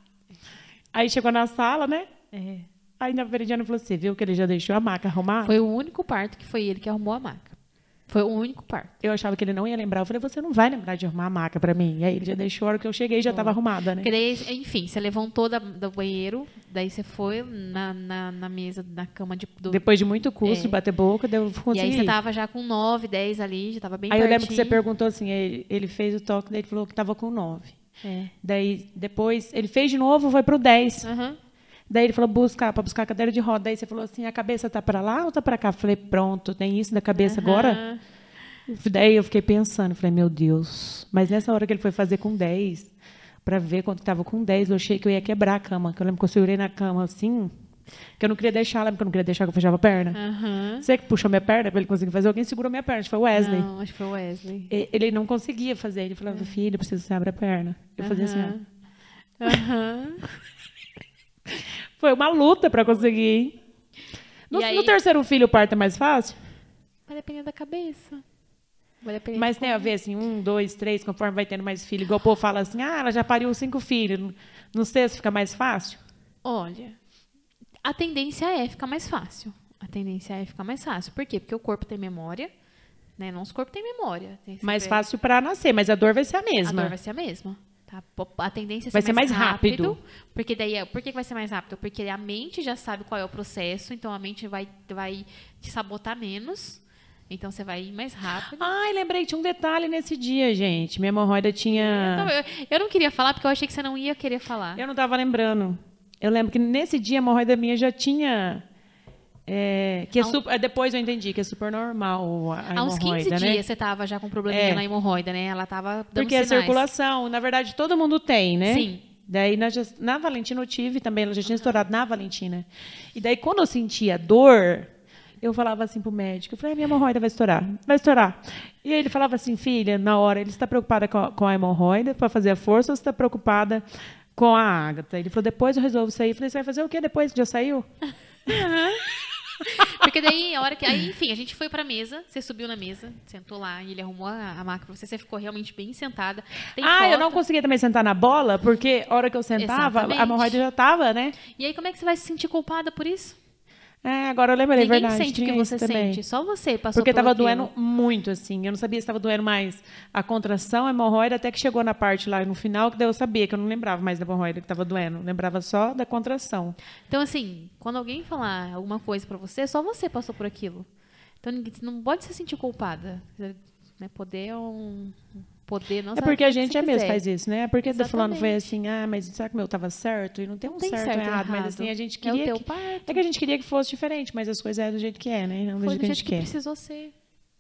Aí chegou na sala, né? É. Aí na Veridiana falou: Você viu que ele já deixou a maca arrumar? Foi o único parto que foi ele que arrumou a maca. Foi o único parto. Eu achava que ele não ia lembrar. Eu falei, você não vai lembrar de arrumar a maca para mim. E aí ele já deixou a hora que eu cheguei já estava arrumada, né? Daí, enfim, você levantou da, do banheiro, daí você foi na, na, na mesa, na cama de. Do... Depois de muito custo, é. bater boca, deu consegui. E aí você tava já com 9, 10 ali, já tava bem Aí pertinho. eu lembro que você perguntou assim, ele, ele fez o toque, daí ele falou que tava com 9. É. Daí depois, ele fez de novo, foi pro 10. Uhum. Daí ele falou, busca, para buscar a cadeira de roda. Daí você falou assim, a cabeça tá para lá ou tá para cá? Eu falei, pronto, tem isso da cabeça uhum. agora? Daí eu fiquei pensando, falei, meu Deus. Mas nessa hora que ele foi fazer com 10, para ver quanto estava com 10, eu achei que eu ia quebrar a cama. Que eu lembro que eu segurei na cama assim, que eu não queria deixar, lembra que eu não queria deixar que eu fechava a perna? Uhum. Você que puxou minha perna para ele conseguir fazer, alguém segurou minha perna, acho que foi o Wesley. Não, acho que foi o Wesley. Ele não conseguia fazer, ele falava, filho, eu preciso que você abra a perna. Eu uhum. fazia assim, ó. Uhum. Foi uma luta para conseguir. No, aí... no, terceiro filho, o parto é mais fácil? Vai depender da cabeça. Mas tem a ver, assim, um, dois, três, conforme vai tendo mais filho. Igual o povo fala assim, ah, ela já pariu cinco filhos. No sexto fica mais fácil? Olha, a tendência é ficar mais fácil. A tendência é ficar mais fácil. Por quê? Porque o corpo tem memória, né? Nosso corpo tem memória. Tem mais fácil para nascer, mas a dor vai ser a mesma. A dor vai ser a mesma. Tá? A tendência é vai ser mais, mais rápido, rápido. Porque daí, é, por que vai ser mais rápido? Porque a mente já sabe qual é o processo, então a mente vai, vai te sabotar menos. Então você vai ir mais rápido. Ai, lembrei, tinha um detalhe nesse dia, gente. Minha hemorroida tinha. Eu, eu, não queria falar porque eu achei que você não ia querer falar. Eu não estava lembrando. Eu lembro que nesse dia a hemorroida minha já tinha é, que é super, é, depois eu entendi que é super normal a Há uns 15 né? dias você estava já com probleminha é. na hemorroida, né? Ela estava dando Porque sinais. a circulação, na verdade, todo mundo tem, né? Sim. Daí na, na Valentina eu tive também, ela já tinha estourado na Valentina. E daí quando eu sentia dor, eu falava assim pro médico, eu falei, ah, minha hemorroida vai estourar, vai estourar. E aí ele falava assim, filha, na hora, ele está preocupada com a, com a hemorroida para fazer a força ou você está preocupada com a ágata? Ele falou, depois eu resolvo sair. Eu falei, você vai fazer o quê depois que já saiu? Uhum. Porque daí, a hora que. Aí, enfim, a gente foi pra mesa, você subiu na mesa, sentou lá, e ele arrumou a, a maca pra você, você ficou realmente bem sentada. Tem ah, foto. eu não conseguia também sentar na bola, porque a hora que eu sentava, Exatamente. a hemorroida já tava, né? E aí, como é que você vai se sentir culpada por isso? É, agora eu lembrei, Ninguém verdade. sente o que você também. sente, só você passou Porque estava doendo muito, assim. Eu não sabia se estava doendo mais a contração, a hemorroida, até que chegou na parte lá no final, que daí eu sabia, que eu não lembrava mais da hemorroida que estava doendo. lembrava só da contração. Então, assim, quando alguém falar alguma coisa para você, só você passou por aquilo. Então, não pode se sentir culpada. Né? Poder é um poder não É porque a gente é mesmo faz isso, né? É porque Exatamente. fulano foi assim, ah, mas será que o meu estava certo? E não tem um tem certo, certo errado, errado, mas assim, a gente queria. É, que, é que a gente queria que fosse diferente, mas as coisas é do jeito que é, né? Não do foi jeito do que a gente que quer. precisou ser.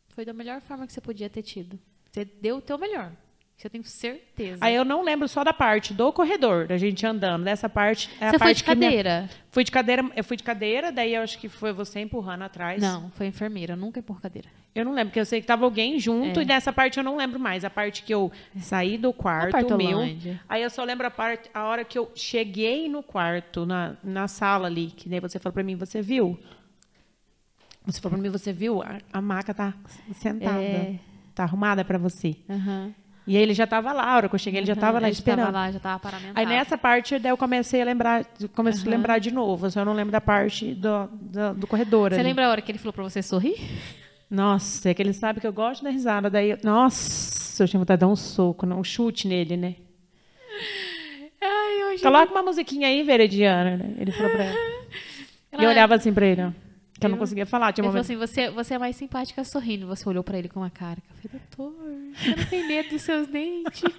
Foi da melhor forma que você podia ter tido. Você deu o teu melhor. Isso eu tenho certeza. Aí eu não lembro só da parte do corredor, da gente andando. Dessa parte. É Você foi de que minha- cadeira? Fui de cadeira, eu fui de cadeira, daí eu acho que foi você empurrando atrás. Não, foi enfermeira. Eu nunca empurro cadeira. Eu não lembro, porque eu sei que tava alguém junto É. e nessa parte eu não lembro mais. A parte que eu saí do quarto meu. Partolândia. Aí eu só lembro a parte, a hora que eu cheguei no quarto, na, na sala ali, que daí você falou pra mim, você viu? Você falou pra mim, você viu? A, a maca tá sentada. É. Tá arrumada pra você. Aham. E ele já tava lá, a hora que eu cheguei, ele já tava lá Ele esperando. Tava lá, já tava paramentado. Aí nessa parte daí eu comecei a lembrar, comecei a lembrar de novo. Eu só não lembro da parte do, do, do corredor. Você ali. lembra a hora que ele falou pra você sorrir? Nossa, é que ele sabe que eu gosto da risada. Daí, eu- nossa, eu tinha vontade de dar um soco, um chute nele, né? Ai. Coloca uma musiquinha aí, Verediana, né? Ele falou pra ela. E eu Ela- olhava assim pra ele, ó, que eu não conseguia falar. Tinha Ele um falou momento... assim: você, você é mais simpática sorrindo. Você olhou pra ele com uma cara. Eu falei, doutor, você não tem medo dos seus dentes?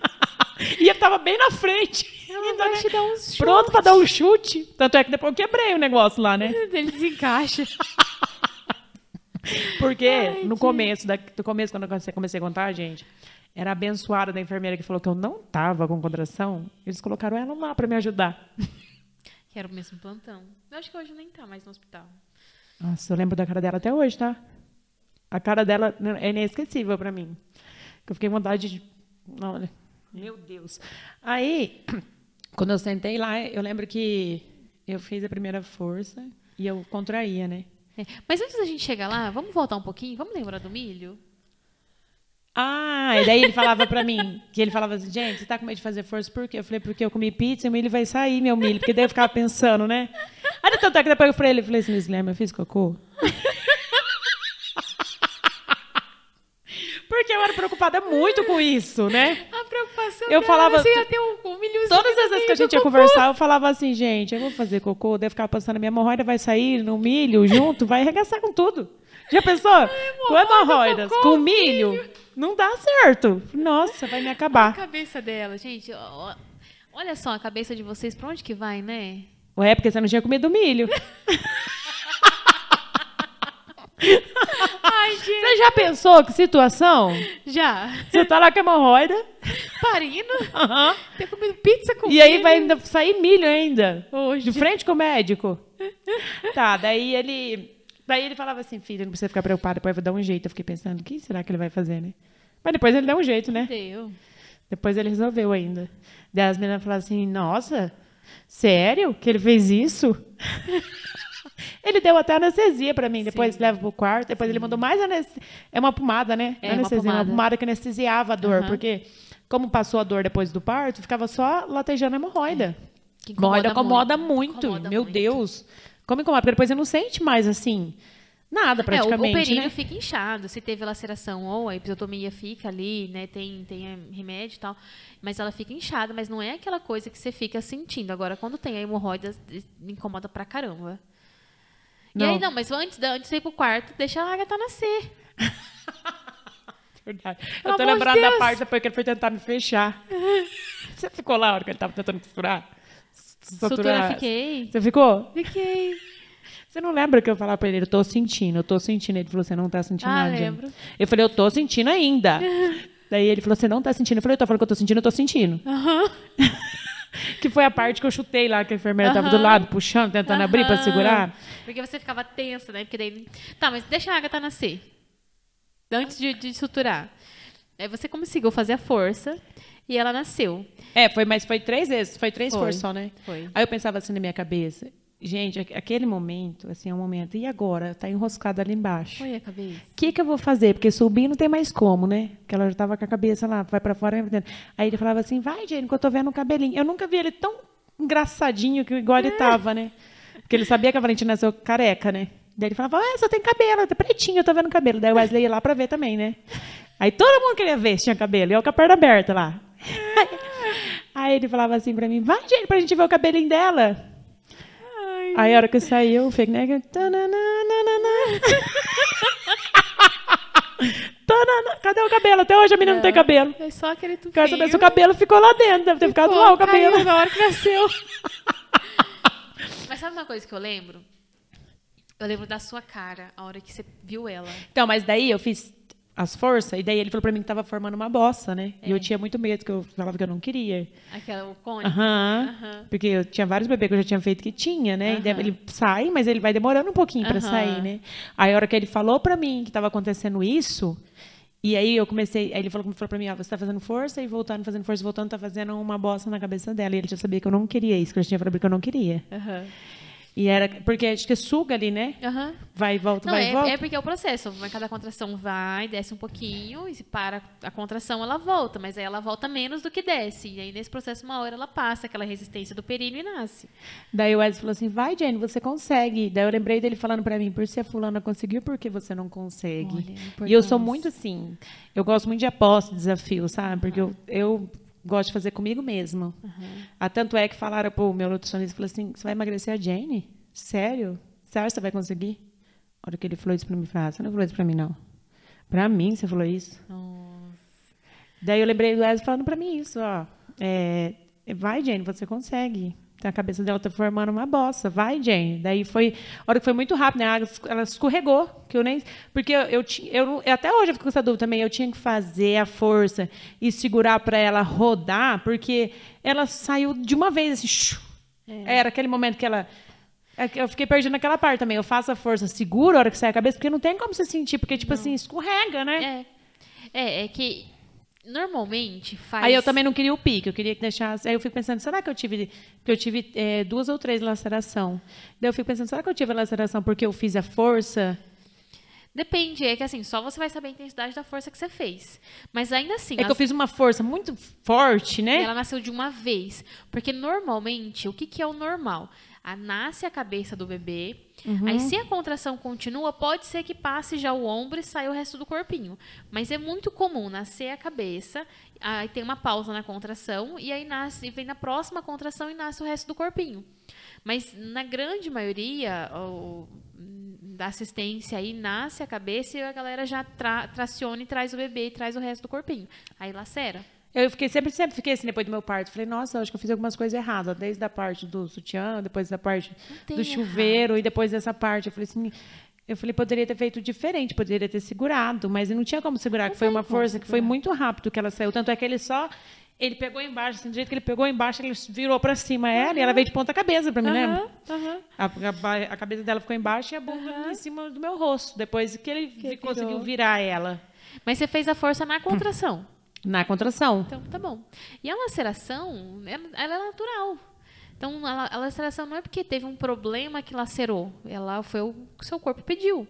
E ele tava bem na frente. Ela ainda, vai né? te dar uns chutes. Pronto pra dar um chute. Tanto é que depois eu quebrei o negócio lá, né? Ele desencaixa. Porque no começo, da, no começo, quando eu comecei- a contar, gente, era abençoada da enfermeira que falou que eu não tava com contração. Eles colocaram ela lá pra me ajudar. Que era o mesmo plantão. Eu acho que hoje nem tá mais no hospital. Nossa, eu lembro da cara dela até hoje, tá? A cara dela é inesquecível pra mim. Eu fiquei com vontade de. Olha, meu Deus. Aí, quando eu sentei lá, eu lembro que eu fiz a primeira força e eu contraía, né? É. Mas antes da gente chegar lá, vamos voltar um pouquinho? Vamos lembrar do milho? Ah, e daí ele falava pra mim, que ele falava assim, gente, você tá com medo de fazer força por quê? Eu falei, porque eu comi pizza e o milho vai sair, meu milho. Porque daí eu ficava pensando, né? Aí tanto é que depois eu falei, ele falei assim, Guilherme, eu fiz cocô? Porque eu era preocupada muito com isso, né? A preocupação Eu falava- assim, ia ter um, um milhozinho Todas as vezes que a gente ia cocô. conversar, eu falava assim, gente, eu vou fazer cocô, daí eu ficava pensando, minha hemorroida vai sair no milho junto, vai arregaçar com tudo. Já pensou? Com hemorroidas, cocô, com milho, não dá certo. Nossa, vai me A acabar. cabeça dela, gente, olha só a cabeça de vocês, pra onde que vai, né? Ué, porque você não tinha comido milho. Ai, gente, Você já pensou que situação? já. Você tá lá com a hemorroida, Parindo, aham, ter comido pizza com e aí milho. vai ainda sair milho ainda. Hoje. De frente com o médico. Tá, daí ele. Daí ele falava assim, filha, não precisa ficar preocupada, depois eu vou dar um jeito. Eu fiquei pensando, o que será que ele vai fazer, né? Mas depois ele deu um jeito, né? Deu. Depois ele resolveu ainda. Daí as meninas falaram assim, nossa, sério que ele fez isso? ele deu até anestesia pra mim, depois Sim. leva pro quarto, depois ele mandou mais anestesia. É uma pomada, né? É, Não uma anestesia, pomada. uma pomada que anestesiava a dor, Aham. porque como passou a dor depois do parto, ficava só latejando a hemorroida. Que Hemorroida incomoda muito. Incomoda Meu muito. Deus. Como incomoda? Porque depois você não sente mais assim, nada É, o, praticamente, o períneo né? fica inchado. Se teve laceração ou a episiotomia fica ali, né? Tem, tem remédio e tal. Mas ela fica inchada, mas não é aquela coisa que você fica sentindo. Agora, quando tem a hemorroida, incomoda pra caramba. E Não. aí, não, mas antes, antes de ir pro quarto, deixa a Agatha nascer. Verdade. Pelo Eu tô de lembrando da parte depois que ele foi tentar me fechar. Você ficou lá a hora que ele tava tentando costurar? Sutura, fiquei. Você ficou? Fiquei. Você não lembra que eu falava pra ele, eu tô sentindo, eu tô sentindo. Ele falou, você não tá sentindo Ah, nada. Lembro. Eu falei, eu tô sentindo ainda. Daí ele falou, você não tá sentindo. Eu falei, eu tô falando que eu tô sentindo, eu tô sentindo. Aham. Que foi a parte que eu chutei lá, que a enfermeira tava do lado, puxando, tentando abrir pra Aham. segurar. Porque você ficava tensa, né? Porque daí. Tá, mas deixa a Agatha nascer. Antes de, de suturar. Aí você conseguiu fazer a força e ela nasceu. É, foi, mas foi três vezes, foi três Foi. forças só, né? Foi. Aí eu pensava assim na minha cabeça, gente, aqu- aquele momento, assim, é um momento, e agora? Tá enroscado ali embaixo. Foi a cabeça. O que, que eu vou fazer? Porque subir não tem mais como, né? Porque ela já tava com a cabeça lá, vai pra fora. vai. Aí ele falava assim, vai, Jane, que eu tô vendo um cabelinho. Eu nunca vi ele tão engraçadinho que igual ele tava, né? Porque ele sabia que a Valentina nasceu careca, né? Daí ele falava, ah, só tem cabelo, tá pretinho, eu tô vendo cabelo. Daí o Wesley ia lá pra ver também, né? Aí todo mundo queria ver se tinha cabelo. E eu com a perna aberta lá. Aí ele falava assim pra mim, vai, Jane, pra gente ver o cabelinho dela. Aí a hora que saiu, o fake neck. tananana. Tanana. Cadê o cabelo? Até hoje a menina não tem cabelo. É só aquele tufinho. Quero saber se o cabelo ficou lá dentro. Deve ter ficado lá o cabelo. Caiu na hora que nasceu. Mas sabe uma coisa que eu lembro? Eu lembro da sua cara, a hora que você viu ela. Então, mas daí eu fiz. As forças, e daí ele falou pra mim que tava formando uma bossa, né? É. E eu tinha muito medo, que eu falava que eu não queria. Aquela, o cone? Aham. Uhum. Porque eu tinha vários bebês que eu já tinha feito que tinha, né? Uhum. E ele sai, mas ele vai demorando um pouquinho para sair, né? Aí a hora que ele falou pra mim que tava acontecendo isso, e aí eu comecei, aí ele falou, falou pra mim, ó, você tá fazendo força e voltando, fazendo força e voltando, tá fazendo uma bossa na cabeça dela. E ele já sabia que eu não queria isso, que eu já tinha falado que eu não queria. Uhum. E era. Porque acho que suga ali, né? Uhum. Vai e volta, Não, vai é, e volta. É porque é o processo. Cada contração vai, desce um pouquinho, e se para a contração, ela volta. Mas aí ela volta menos do que desce. E aí, nesse processo, uma hora ela passa aquela resistência do períneo e nasce. Daí o Wesley falou assim: vai, Jane, você consegue. Daí eu lembrei dele falando para mim: por ser fulana conseguiu, por que você não consegue? Olha, e eu sou muito assim. Eu gosto muito de aposta, desafio, sabe? Porque uhum. eu, eu gosto de fazer comigo mesmo. Uhum. Ah, tanto é que falaram para o meu nutricionista, falou assim, você vai emagrecer a Jane? Sério? Você acha que você vai conseguir? A hora que ele falou isso para mim, ah, você não falou isso para mim, não. Para mim, você falou isso? Nossa. Daí eu lembrei do Wesley falando para mim isso, ó. É, vai, Jane, você consegue. A cabeça dela tá formando uma bossa. Vai, Jane. Daí foi. A hora que foi muito rápido, né? Ela escorregou. Que eu nem. Porque eu, eu, eu, eu até hoje eu fico com essa dúvida também. Eu tinha que fazer a força e segurar para ela rodar, porque ela saiu de uma vez assim. É. Era aquele momento que ela. É eu fiquei perdendo naquela parte também. Eu faço a força, seguro a hora que sai a cabeça, porque não tem como você sentir, porque, tipo não. assim, escorrega, né? É. É, é que normalmente faz. Aí eu também não queria o pique, eu queria que deixasse. Aí eu fico pensando, será que eu tive. que eu tive é, duas ou três laceração? Daí eu fico pensando, será que eu tive a laceração porque eu fiz a força? Depende, é que assim, só você vai saber a intensidade da força que você fez. Mas ainda assim. É que eu fiz uma força muito forte, né? Ela nasceu de uma vez. Porque normalmente, o que, que é o normal? A, nasce a cabeça do bebê. Uhum. Aí, se a contração continua, pode ser que passe já o ombro e saia o resto do corpinho. Mas é muito comum nascer a cabeça, aí tem uma pausa na contração, e aí nasce, vem na próxima contração e nasce o resto do corpinho. Mas na grande maioria o, da assistência aí nasce a cabeça e a galera já tra, traciona e traz o bebê e traz o resto do corpinho. Aí lacera. Eu fiquei sempre, sempre fiquei assim depois do meu parto. Falei, nossa, acho que eu fiz algumas coisas erradas, desde a parte do sutiã, depois da parte do chuveiro errado. e depois dessa parte. Eu falei assim, eu falei, poderia ter feito diferente, poderia ter segurado, mas não tinha como segurar, não que foi uma força que foi muito rápido que ela saiu. Tanto é que ele só ele pegou embaixo, assim, do jeito que ele pegou embaixo, ele virou para cima ela uhum. e ela veio de ponta cabeça para mim, né? Uhum. A, a, a, cabeça dela ficou embaixo e a bunda uhum. em cima do meu rosto, depois que ele que conseguiu virar ela. Mas você fez a força na contração. Na contração. Então, tá bom. E a laceração, ela é natural. Então, a, a laceração não é porque teve um problema que lacerou. Ela foi o que seu corpo pediu.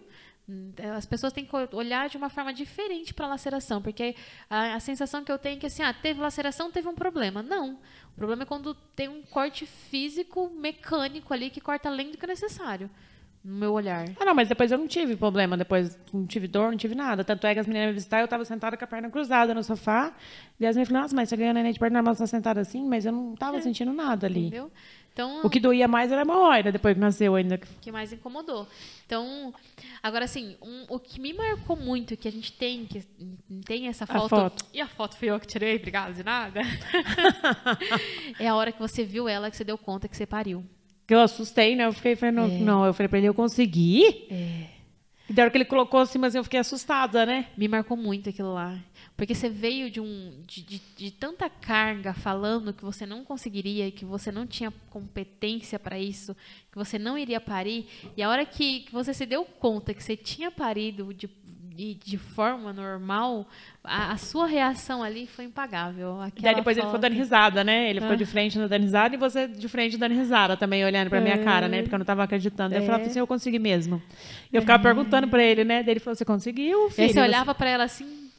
As pessoas têm que olhar de uma forma diferente para a laceração, porque a, a, sensação que eu tenho é que assim, ah, teve laceração, teve um problema. Não. O problema é quando tem um corte físico, mecânico ali que corta além do que é necessário no meu olhar. Ah, não, mas depois eu não tive problema, depois não tive dor, não tive nada. Tanto é que as meninas me visitaram, eu estava sentada com a perna cruzada no sofá, e as meninas falaram, nossa, mas você ganhou neném de perna normal, você tá sentada assim, mas eu não estava é. sentindo nada ali. Entendeu? Então, o que doía mais era a hemorroida, depois que nasceu ainda. O que mais incomodou. Então, agora assim, um, o que me marcou muito, que a gente tem, que tem essa foto, a foto. E a foto foi eu que tirei, obrigada de nada. é a hora que você viu ela, que você deu conta que você pariu. Que eu assustei, né? Eu fiquei falando, é. não, eu falei pra ele, eu consegui? É. E da hora que ele colocou assim, mas eu fiquei assustada, né? Me marcou muito aquilo lá. Porque você veio de, um, de, de, de tanta carga falando que você não conseguiria, que você não tinha competência para isso, que você não iria parir. E a hora que, que você se deu conta que você tinha parido de de, de forma normal, a, a, sua reação ali foi impagável. Aquela Daí depois foto... ele ficou dando risada, né? Ele ficou ah. de frente dando risada e você de frente dando risada também, olhando pra é. minha cara, né? Porque eu não estava acreditando. É. Eu falava assim, eu consegui mesmo. E eu ficava é. perguntando pra ele, né? Daí ele falou, você conseguiu, filho? E você olhava pra ela assim,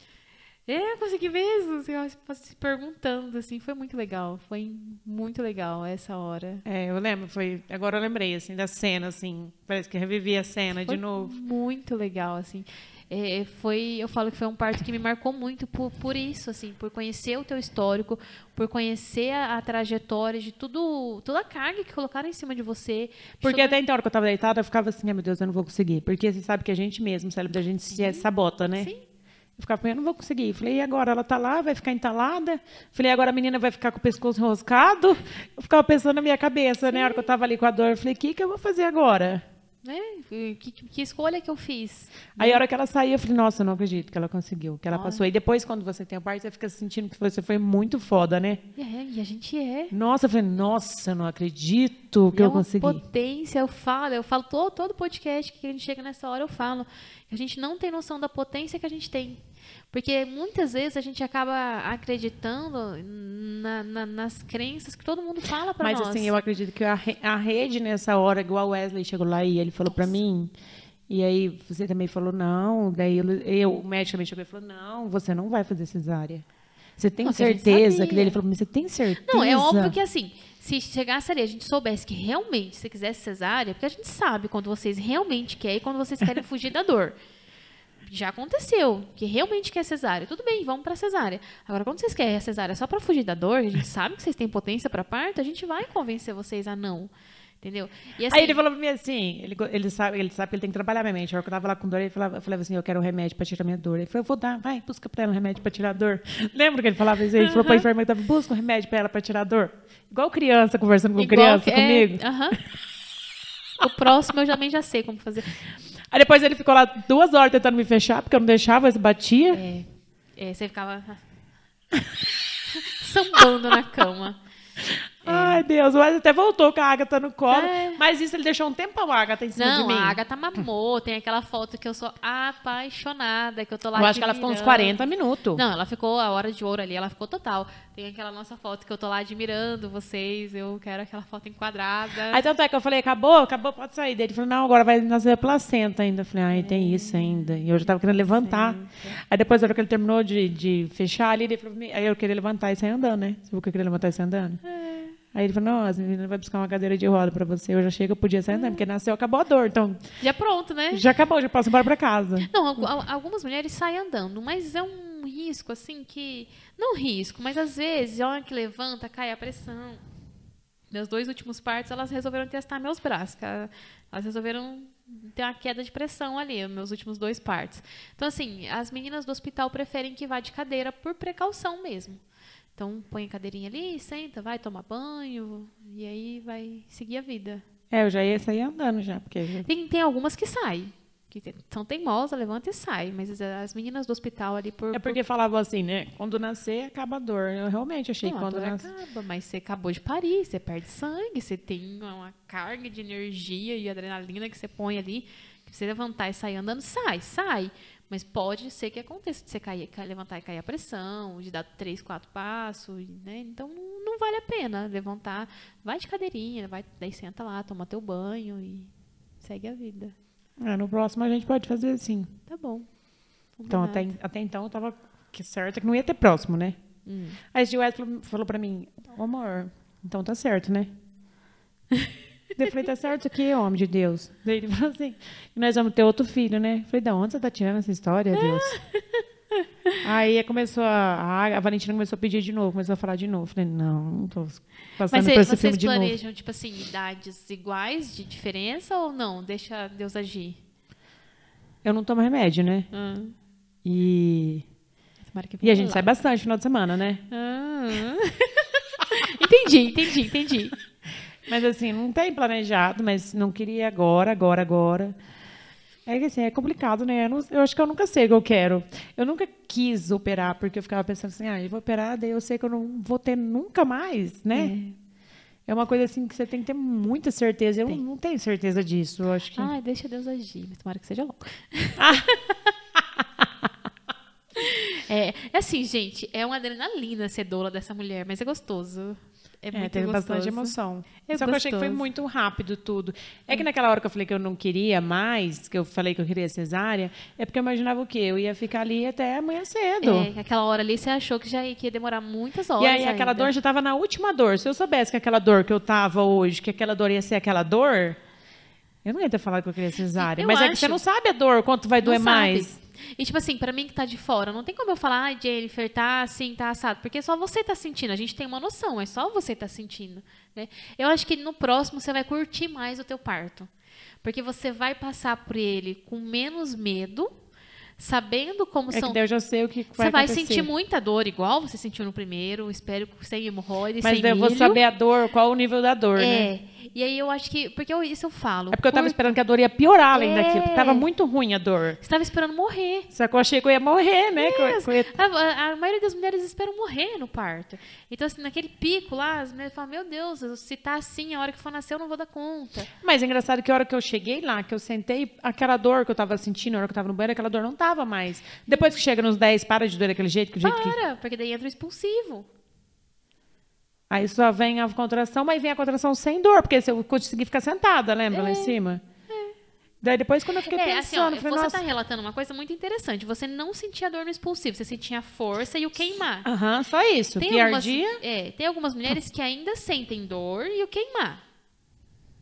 é, consegui mesmo. Se perguntando, assim, foi muito legal. Foi muito legal essa hora. É, eu lembro, foi. Agora eu lembrei, assim, da cena, assim. Parece que revivi a cena foi de novo. Muito legal, assim. É, foi, eu falo que foi um parto que me marcou muito por, por isso, assim, por conhecer o teu histórico, por conhecer a, a trajetória de tudo, toda a carga que colocaram em cima de você. Porque até então, hora que eu estava deitada, eu ficava assim, ah, meu Deus, eu não vou conseguir. Porque você sabe que a gente mesmo, o cérebro da gente se sabota, né? Sim. Eu ficava eu não vou conseguir. Falei, e agora? Ela está lá, vai ficar entalada? Falei, agora a menina vai ficar com o pescoço enroscado? Eu ficava pensando na minha cabeça, né? A hora que eu estava ali com a dor, eu falei, o que, que eu vou fazer agora? Né? Que, que, escolha que eu fiz? Aí a hora que ela saiu, eu falei, nossa, eu não acredito que ela conseguiu, que ela Olha. passou. E depois, quando você tem a parte, você fica sentindo que você foi muito foda, né? É, e a gente é. Nossa, eu falei, nossa, eu não acredito que é eu consegui. potência, eu falo, eu falo todo, todo podcast que a gente chega nessa hora, eu falo. A gente não tem noção da potência que a gente tem. Porque muitas vezes a gente acaba acreditando na, na, nas crenças que todo mundo fala para nós. Mas assim, eu acredito que a, a rede nessa hora, igual o Wesley chegou lá e ele falou para mim, e aí você também falou não, daí eu, eu, o médico também chegou e falou, não, você não vai fazer cesárea. Você tem Nossa, certeza? Que daí ele falou, mas você tem certeza? Não, é óbvio que assim, se chegasse ali, a gente soubesse que realmente você quisesse cesárea, porque a gente sabe quando vocês realmente querem e quando vocês querem fugir da dor já aconteceu, que realmente quer cesárea. Tudo bem, vamos para cesárea. Agora, quando vocês querem a cesárea só para fugir da dor, a gente sabe que vocês têm potência para parto, a gente vai convencer vocês a não. Entendeu? Assim, Aí ele falou pra mim assim, ele, ele, sabe, ele sabe que ele tem que trabalhar minha mente. A hora que eu tava lá com dor, ele falava, eu falava assim, eu quero um remédio pra tirar minha dor. Ele falou, eu vou dar, vai, busca pra ela um remédio pra tirar a dor. Lembra que ele falava isso? Ele falou pra enfermeira, tava, busca um remédio pra ela pra tirar a dor. Igual criança conversando com Igual criança, é, comigo. Uh -huh. O próximo eu também já sei como fazer. Aí depois ele ficou lá duas horas tentando me fechar, porque eu não deixava, ele batia. É, é você ficava sambando na cama. Ai, Deus, mas até voltou com a Agatha no colo. É. Mas isso ele deixou um tempão a Agatha em cima Não, de mim. A Agatha mamou. Tem aquela foto que eu sou apaixonada, que eu tô lá Eu acho que ela ficou uns 40 minutos. Não, ela ficou a hora de ouro ali, ela ficou total. Tem aquela nossa foto que eu tô lá admirando vocês, eu quero aquela foto enquadrada. Aí tanto é que eu falei, acabou, acabou, pode sair. Daí ele falou, não, agora vai nascer a placenta ainda. Eu falei, ai, é. tem isso ainda. E eu já tava querendo levantar. Aí depois, na hora que ele terminou de, de fechar ali, ele falou, aí eu queria levantar e sair andando, né? Você viu que eu queria levantar e sair andando? É. Aí ele falou, nossa, a menina vai buscar uma cadeira de roda para você. Eu já chego, eu podia sair andando, porque nasceu, acabou a dor. Então, já pronto, né? Já acabou, já posso embora para casa. Não, algumas mulheres saem andando, mas é um risco, assim, que... Não risco, mas às vezes, a hora que levanta, cai a pressão. Meus dois últimos partos, elas resolveram testar meus braços. Elas resolveram ter uma queda de pressão ali, meus últimos dois partos. Então, assim, as meninas do hospital preferem que vá de cadeira por precaução mesmo. Então, põe a cadeirinha ali, senta, vai tomar banho, e aí vai seguir a vida. É, eu já ia sair andando já, porque... Tem, tem algumas que saem, que são teimosas, levanta e sai, mas as meninas do hospital ali por... É porque por... falavam assim, né, quando nascer, acaba a dor. Eu realmente achei Não, que quando nascer... acaba, mas você acabou de parir, você perde sangue, você tem uma carga de energia e adrenalina que você põe ali, que você levantar e sair andando, sai, sai. Mas pode ser que aconteça de você cair, levantar e cair a pressão, de dar três, quatro passos, né? Então não, não vale a pena levantar. Vai de cadeirinha, vai, daí senta lá, toma teu banho e segue a vida. É, no próximo a gente pode fazer assim. Tá bom. Então, até, até então eu tava certa que não ia ter próximo, né? Hum. Aí o Gil falou, falou pra mim, ô amor, então tá certo, né? Eu falei, tá certo aqui, homem de Deus. Daí ele falou assim, nós vamos ter outro filho, né? Eu falei, da onde você tá tirando essa história, Deus? Aí começou a, a Valentina começou a pedir de novo, começou a falar de novo. Falei, não, não tô passando Mas por esse filme de novo. Mas vocês planejam, tipo assim, idades iguais de diferença ou não? Deixa Deus agir? Eu não tomo remédio, né? Hum. E... E a gente lá. sai bastante no final de semana, né? Hum. entendi, entendi, entendi. Mas assim, não tem planejado, mas não queria agora, agora, agora. É que assim, é complicado, né? Eu, não, eu, acho que eu nunca sei o que eu quero. Eu nunca quis operar, porque eu ficava pensando assim, ah, eu vou operar, daí eu sei que eu não vou ter nunca mais, né? É, é uma coisa assim que você tem que ter muita certeza. Eu não, não, tenho certeza disso. Eu acho que... Ah, deixa Deus agir, mas tomara que seja logo. é, é assim, gente, é uma adrenalina ser doula dessa mulher, mas é gostoso. É, é muito teve gostoso. bastante emoção. É Só gostoso. que eu achei que foi muito rápido tudo. É que naquela hora que eu falei que eu não queria mais, que eu falei que eu queria cesárea, é porque eu imaginava o quê? Eu ia ficar ali até amanhã cedo. É, aquela hora ali você achou que já ia, que ia demorar muitas horas. E aí aquela dor já estava na última dor. Se eu soubesse que aquela dor que eu tava hoje, que aquela dor ia ser aquela dor, eu não ia ter falado que eu queria cesárea. Eu mas acho. é que você não sabe a dor, quanto vai não doer sabe. mais. E, tipo assim, para mim que tá de fora, não tem como eu falar, ai, Jennifer, tá assim, tá assado. Porque só você tá sentindo. A gente tem uma noção, é só você tá sentindo. Né? Eu acho que no próximo você vai curtir mais o teu parto. Porque você vai passar por ele com menos medo, sabendo como é são. Que eu já sei o que vai Você vai sentir muita dor, igual você sentiu no primeiro, espero sem hemorroida, Mas sem eu milho. vou saber a dor, qual o nível da dor, é. né? E aí eu acho que. Porque eu, isso eu falo. É porque eu tava esperando que a dor ia piorar além é. daquilo. Tava muito ruim a dor. Você tava esperando morrer. Só que eu achei que eu ia morrer, né? Eu, ia... a, a, maioria das mulheres esperam morrer no parto. Então, assim, naquele pico lá, as mulheres falam: Meu Deus, se tá assim, a hora que for nascer, eu não vou dar conta. Mas é engraçado que a hora que eu cheguei lá, que eu sentei, aquela dor que eu tava sentindo, a hora que eu tava no banheiro, aquela dor não tava mais. Depois que chega nos 10, para de doer daquele jeito. Que para, jeito que... porque daí entra o expulsivo. Aí só vem a contração, mas vem a contração sem dor, porque eu consegui ficar sentada, lembra, é, lá em é, cima? É. Daí depois, quando eu fiquei é, pensando... Assim, ó, falei, você está relatando uma coisa muito interessante. Você não sentia dor no expulsivo, você sentia a força e o queimar. Aham, uhum, só isso. Tem algumas, é, tem algumas mulheres que ainda sentem dor e o queimar.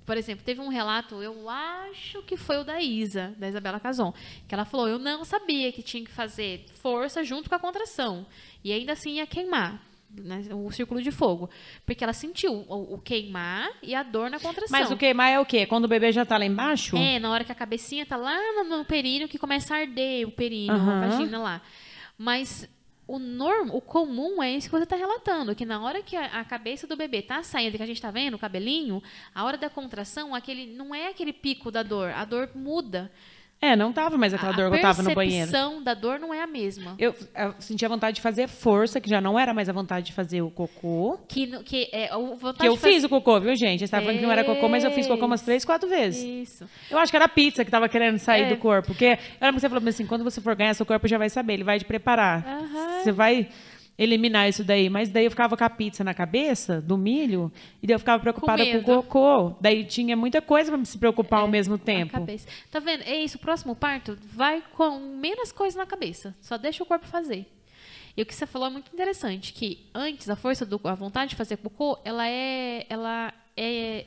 Por exemplo, teve um relato, eu acho que foi o da Isa, da Isabela Cason, que ela falou, eu não sabia que tinha que fazer força junto com a contração. E ainda assim ia queimar né, o círculo de fogo. Porque ela sentiu o, o, queimar e a dor na contração. Mas o queimar é o quê? Quando o bebê já está lá embaixo? É, na hora que a cabecinha está lá no, no períneo que começa a arder o períneo, uhum. a vagina lá. Mas o norm, o comum é isso que você está relatando, que na hora que a, a, cabeça do bebê está saindo, que a gente está vendo o cabelinho, a hora da contração, aquele não é aquele pico da dor, a dor muda. É, não tava mais aquela dor que eu tava no banheiro. A percepção da dor não é a mesma. Eu, eu sentia vontade de fazer força, que já não era mais a vontade de fazer o cocô. Que, que, é, a que eu fiz o cocô, viu, gente? Você estava falando que não era cocô, mas eu fiz cocô umas três, quatro vezes. Isso. Eu acho que era a pizza que tava querendo sair é. do corpo. Porque lembro que você falou assim, quando você for ganhar, seu corpo já vai saber, ele vai te preparar. Você vai eliminar isso daí. Mas daí eu ficava com a pizza na cabeça, do milho, e daí eu ficava preocupada com, com o cocô. Daí tinha muita coisa para se preocupar é, ao mesmo tempo. Tá vendo? É isso, o próximo parto vai com menos coisa na cabeça. Só deixa o corpo fazer. E o que você falou é muito interessante, que antes a força do a vontade de fazer cocô, ela é ela é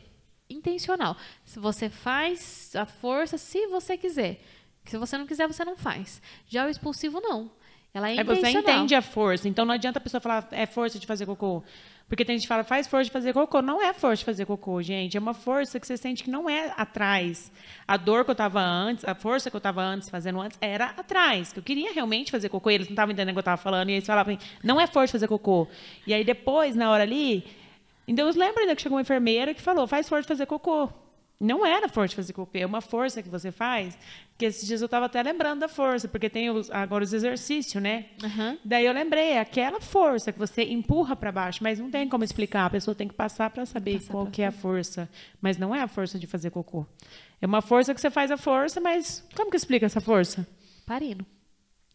intencional. Se você faz a força se você quiser. Se você não quiser, você não faz. Já o expulsivo não. Ela é, é Você entende a força. Então não adianta a pessoa falar é força de fazer cocô. Porque tem gente que fala, faz força de fazer cocô. Não é força de fazer cocô, gente. É uma força que você sente que não é atrás. A dor que eu estava antes, a força que eu estava antes, fazendo antes, era atrás. Que eu queria realmente fazer cocô. E eles não estavam entendendo o que eu estava falando. E eles falavam, não é força de fazer cocô. E aí depois, na hora ali, então eu lembro ainda que chegou uma enfermeira que falou, faz força de fazer cocô. Não era força fazer cocô, é uma força que você faz. Que esses dias eu estava até lembrando da força, porque tem os, agora os exercícios, né? Uhum. Daí eu lembrei, é aquela força que você empurra para baixo, mas não tem como explicar. A pessoa tem que passar para saber passar qual que é a força. Mas não é a força de fazer cocô. É uma força que você faz a força, mas como que explica essa força? Parino.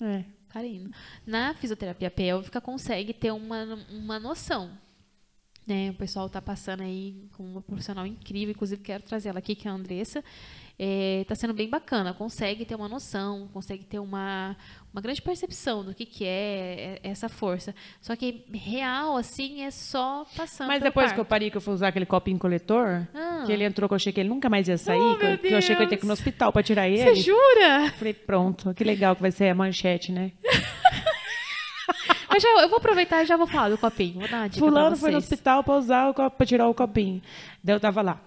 É. Parino. Na fisioterapia pélvica consegue ter uma, uma noção né, o pessoal está passando aí com uma profissional incrível, inclusive quero trazer ela aqui, que é a Andressa. Está é, tá sendo bem bacana, consegue ter uma noção, consegue ter uma, uma grande percepção do que, que é, é essa força. Só que real, assim, é só passando. Mas depois que eu parei, que eu fui usar aquele copinho coletor, ah. que ele entrou, que eu achei que ele nunca mais ia sair, oh, que, eu achei que eu ia ter que ir no hospital para tirar ele. Você jura? Falei, pronto, que legal que vai ser a manchete, né? Mas já, eu vou aproveitar e já vou falar do copinho. Vou dar uma dica Fulano foi no hospital para usar o copo, para tirar o copinho. Daí eu tava lá.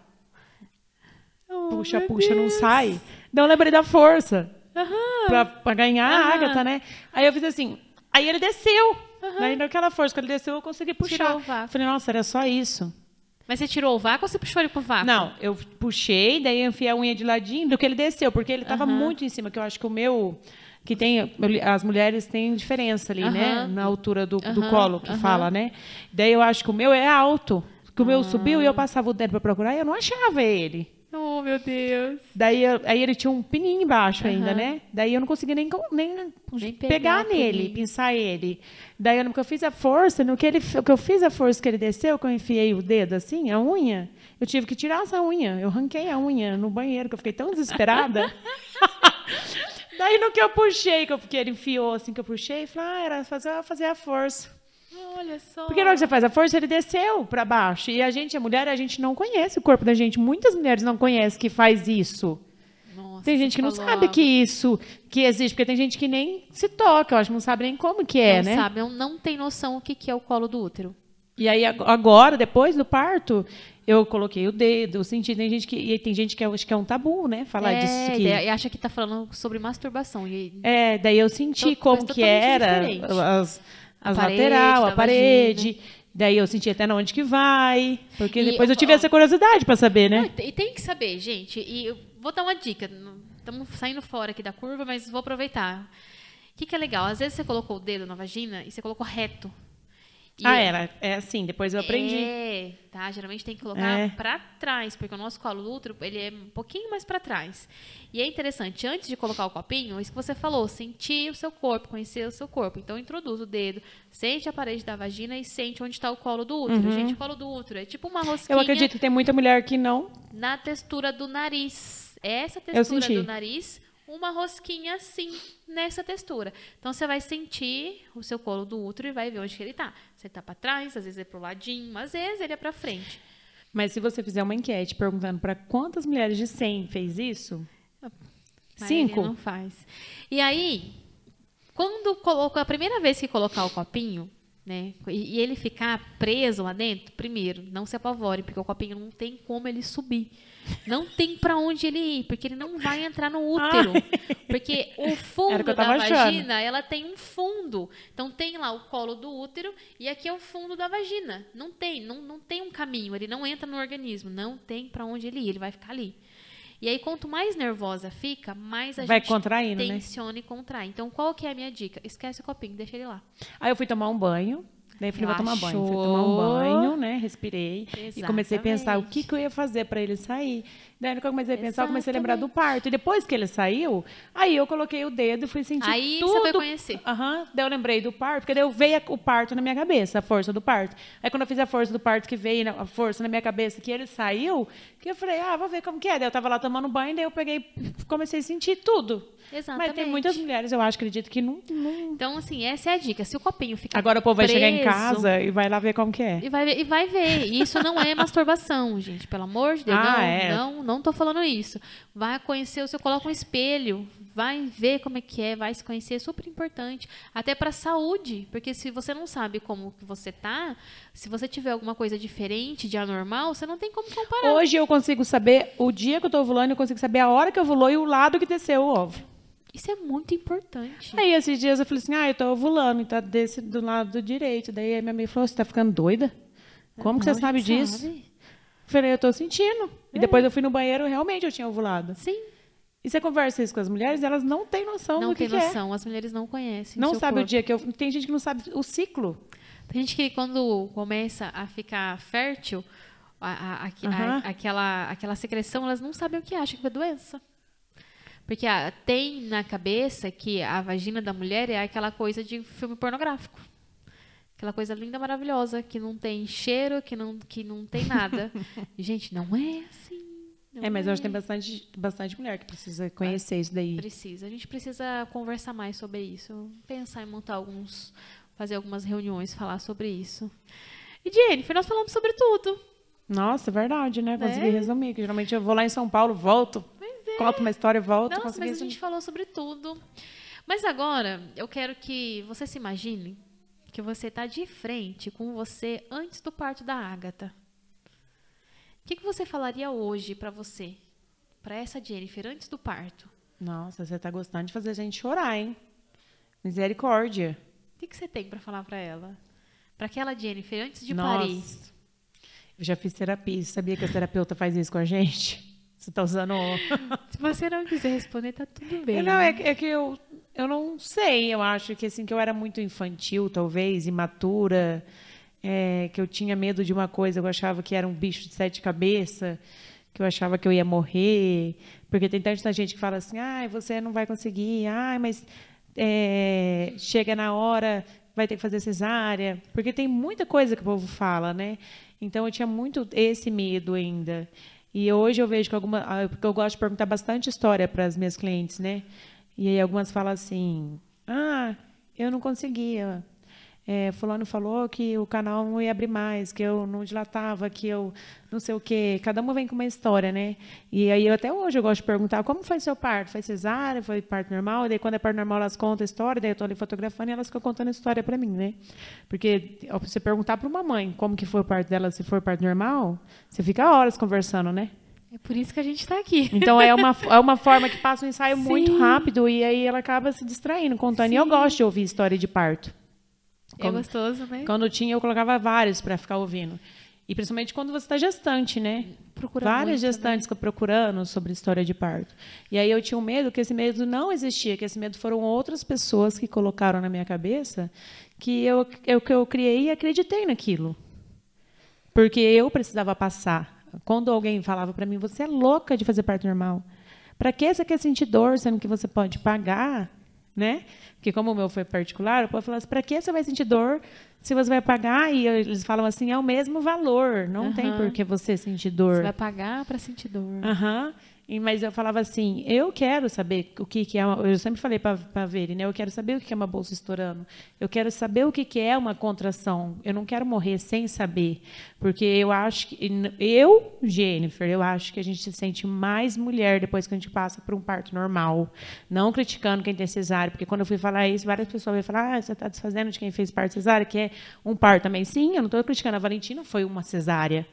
Oh, puxa, puxa, Deus. não sai. Daí eu lembrei da força. Uhum. Pra, ganhar uhum. a Agatha, né? Aí eu fiz assim. Aí ele desceu. Uhum. Daí naquela força, quando ele desceu, eu consegui puxar. Falei, nossa, era só isso. Mas você tirou o vácuo ou você puxou ele pro vácuo? Não, eu puxei, daí eu enfiei a unha de ladinho do que ele desceu, porque ele estava muito em cima, que eu acho que o meu que tem as mulheres têm diferença ali, né, na altura do, do colo que fala, né? Daí eu acho que o meu é alto, que o meu subiu e eu passava o dedo para procurar e eu não achava ele. Oh, meu Deus. Daí eu, aí ele tinha um pininho embaixo ainda, né? Daí eu não conseguia nem, nem, nem pegar, pegar nele, pinçar ele. Daí eu, no que eu fiz a força, no que ele, o que eu fiz a força que ele desceu, que eu enfiei o dedo assim, a unha, eu tive que tirar essa unha. Eu ranquei a unha no banheiro, que eu fiquei tão desesperada. Daí no que eu puxei, que, eu, que ele enfiou assim que eu puxei, falei, ah, era fazer, fazer a força. Olha só. Porque na hora que você faz a força, ele desceu para baixo. E a gente, a mulher, a gente não conhece o corpo da gente. Muitas mulheres não conhecem que faz isso. Nossa, tem gente que não sabe que isso que existe, porque tem gente que nem se toca, eu acho, não sabe nem como que é, não né? Não sabe, não tem noção o que é o colo do útero. E aí agora, depois do parto, eu coloquei o dedo, senti, tem gente que e tem gente que acho que é um tabu, né, falar é, disso aqui. E acha que está falando sobre masturbação. E... É, daí eu senti como que era as, as a lateral, a parede. Daí eu senti até onde que vai, porque e, depois eu tive ó, essa curiosidade para saber, né? Não, e tem que saber, gente. E eu vou dar uma dica. Estamos saindo fora aqui da curva, mas vou aproveitar. O que, que é legal? Às vezes você colocou o dedo na vagina e você colocou reto. E ah, era. É assim, depois eu aprendi. É, tá? Geralmente tem que colocar é. para trás, porque o nosso colo do útero, ele é um pouquinho mais para trás. E é interessante, antes de colocar o copinho, isso que você falou, sentir o seu corpo, conhecer o seu corpo. Então, introduz o dedo, sente a parede da vagina e sente onde está o colo do útero. Uhum. Gente, o colo do útero é tipo uma rosquinha. Eu acredito que tem muita mulher que não. Na textura do nariz. Essa textura do nariz uma rosquinha assim, nessa textura. Então, você vai sentir o seu colo do útero e vai ver onde que ele está. Você está para trás, às vezes é para o ladinho, às vezes ele é para frente. Mas se você fizer uma enquete perguntando para quantas mulheres de 100 fez isso? Cinco? não faz. E aí, quando coloca a primeira vez que colocar o copinho, né, e ele ficar preso lá dentro, primeiro, não se apavore, porque o copinho não tem como ele subir. Não tem para onde ele ir, porque ele não vai entrar no útero. Ai. Porque o fundo da vagina, achando. ela tem um fundo. Então tem lá o colo do útero e aqui é o fundo da vagina. Não tem, não, não tem um caminho, ele não entra no organismo, não tem para onde ele ir, ele vai ficar ali. E aí, quanto mais nervosa fica, mais a vai gente né? tensiona né? e contrai. Então, qual que é a minha dica? Esquece o copinho, deixa ele lá. Aí eu fui tomar um banho. Daí eu falei, vou tomar banho. Fui tomar um banho, né? Respirei. Exatamente. E comecei a pensar o que, que eu ia fazer para ele sair. Daí eu comecei a pensar, eu comecei a lembrar do parto. E depois que ele saiu, aí eu coloquei o dedo e fui sentir aí tudo. Aí você foi conhecer. Aham. Uhum. Daí eu lembrei do parto, porque daí eu veio o parto na minha cabeça, a força do parto. Aí quando eu fiz a força do parto que veio, a força na minha cabeça, que ele saiu, que eu falei, ah, vou ver como que é. Daí eu tava lá tomando banho, daí eu peguei, comecei a sentir tudo. Exatamente. Mas tem muitas mulheres, eu acho, acredito que não, não... Então, assim, essa é a dica. Se o copinho ficar Agora o povo preso, vai chegar em casa e vai lá ver como que é. E vai, e vai ver. E isso não é masturbação, gente. Pelo amor de Deus. Ah, não, é. não, não tô falando isso. Vai conhecer, você coloca um espelho, vai ver como é que é, vai se conhecer, é super importante. Até para saúde, porque se você não sabe como que você tá, se você tiver alguma coisa diferente de anormal, você não tem como comparar. Hoje eu consigo saber o dia que eu tô ovulando, eu consigo saber a hora que eu ovulou e o lado que desceu o ovo. Isso é muito importante. Aí, esses dias eu falei assim, ah, eu tô ovulando, e tá desse do lado do direito. Daí a minha amiga falou, você tá ficando doida? Como não, que você sabe disso? Sabe. Falei, eu tô sentindo. É. E depois eu fui no banheiro, realmente eu tinha ovulado. Sim. E você conversa isso com as mulheres, elas não têm noção não do que, tem noção. É. As mulheres não conhecem. Não sabe corpo. o dia que eu. Tem gente que não sabe o ciclo. Tem gente que quando começa a ficar fértil, a, a, a, uhum. aquela, aquela secreção, elas não sabem o que acham que é doença. Porque ah, tem na cabeça que a vagina da mulher é aquela coisa de filme pornográfico. Aquela coisa linda, maravilhosa, que não tem cheiro, que não, que não tem nada. Gente, não é assim. Não é, mas é. hoje tem bastante, bastante mulher que precisa conhecer isso daí. Precisa. A gente precisa conversar mais sobre isso. Pensar em montar alguns. Fazer algumas reuniões, falar sobre isso. E, Jennifer, nós falamos sobre tudo. Nossa, é verdade, né? Consegui é. resumir. Que geralmente eu vou lá em São Paulo, volto, conta uma história e volta. Nossa, mas a gente falou sobre tudo. Mas agora, eu quero que você se imagine que você está de frente com você antes do parto da Ágata. O que, que você falaria hoje para você? Para essa Jennifer, antes do parto? Nossa, você está gostando de fazer a gente chorar, hein? Misericórdia. O que, que você tem para falar para ela? Para aquela Jennifer, antes de Nossa. parir? Eu já fiz terapia. Você sabia que a terapeuta faz isso com a gente? Você está usando. Se você não quiser responder, tá tudo bem. Não, é, é, que eu, eu não sei. Eu acho que assim que eu era muito infantil, talvez, imatura, é, que eu tinha medo de uma coisa. Eu achava que era um bicho de sete cabeças, que eu achava que eu ia morrer, porque tem tanta gente que fala assim: "Ai, você não vai conseguir. Ai, mas é, chega na hora, vai ter que fazer cesárea", porque tem muita coisa que o povo fala, né? Então eu tinha muito esse medo ainda. E hoje eu vejo que alguma, ah, porque eu gosto de perguntar bastante história para as minhas clientes, né? E aí algumas falam assim: "Ah, eu não conseguia. É, fulano falou que o canal não ia abrir mais, que eu não dilatava, que eu não sei o quê. Cada uma vem com uma história, né? E aí eu, até hoje eu gosto de perguntar como foi seu parto? Foi cesárea? Foi parto normal? E daí quando é parto normal elas contam a história, daí eu estou ali fotografando e elas ficam contando a história para mim, né? Porque você perguntar para uma mãe como que foi o parto dela, se for parto normal, você fica horas conversando, né? É por isso que a gente está aqui. Então é uma, é uma forma que passa um ensaio Sim. muito rápido e aí ela acaba se distraindo, contando. Sim. E eu gosto de ouvir história de parto. É gostoso, né? Quando tinha, eu colocava vários para ficar ouvindo. E principalmente quando você está gestante, né? Procura Várias muito, né? gestantes eu procurando sobre história de parto. E aí eu tinha um medo que esse medo não existia, que esse medo foram outras pessoas que colocaram na minha cabeça que eu, eu, que eu criei e acreditei naquilo. Porque eu precisava passar. Quando alguém falava para mim, você é louca de fazer parto normal. Para que você quer sentir dor, sendo que você pode pagar, né? Porque como o meu foi particular, eu posso falar assim, para que você vai sentir dor se você vai pagar? E eles falam assim, é o mesmo valor, não Aham. tem por que você sentir dor. Você vai pagar para sentir dor. Aham. E, mas eu falava assim, eu quero saber o que, que é. Uma, eu sempre falei para a Veri, né? Eu quero saber o que é uma bolsa estourando. Eu quero saber o que, que é uma contração. Eu não quero morrer sem saber. Porque eu acho que. Eu, Jennifer, eu acho que a gente se sente mais mulher depois que a gente passa por um parto normal. Não criticando quem tem cesárea, porque quando eu fui falar isso, várias pessoas vão falar, ah, você está desfazendo de quem fez parto cesárea, que é um parto também. Sim, eu não estou criticando. A Valentina foi uma cesárea.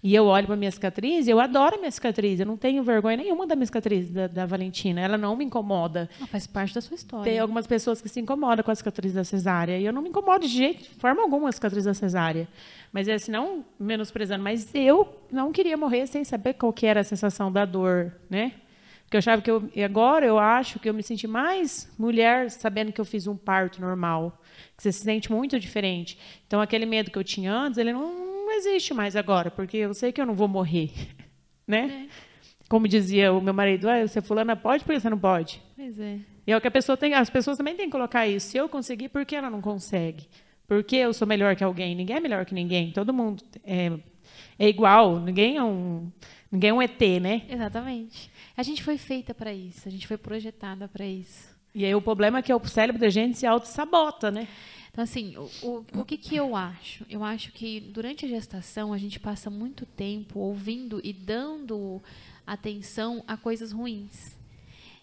E eu olho para minha cicatriz, eu adoro a minha cicatriz, eu não tenho vergonha nenhuma da minha cicatriz da, da Valentina, ela não me incomoda. Ela faz parte da sua história. Tem algumas pessoas que se incomodam com a cicatriz da cesárea, e eu não me incomodo de jeito, de forma alguma, a cicatriz da cesárea. Mas é assim, não menosprezando, mas eu não queria morrer sem saber qual que era a sensação da dor, né? Porque eu achava que eu, e agora eu acho que eu me senti mais mulher sabendo que eu fiz um parto normal, que você se sente muito diferente. Então aquele medo que eu tinha antes, ele não existe mais agora, porque eu sei que eu não vou morrer, né? É. Como dizia o meu marido, ah, você fulana pode, por que você não pode? Pois é. E é o que a pessoa tem, as pessoas também têm que colocar isso. Se eu conseguir, por que ela não consegue? Porque eu sou melhor que alguém? Ninguém é melhor que ninguém. Todo mundo é, é igual. Ninguém é um, ninguém é um ET, né? Exatamente. A gente foi feita para isso. A gente foi projetada para isso. E aí o problema é que o cérebro da gente se auto-sabota, né? Então, assim, o, o, o que, que eu acho? Eu acho que durante a gestação a gente passa muito tempo ouvindo e dando atenção a coisas ruins.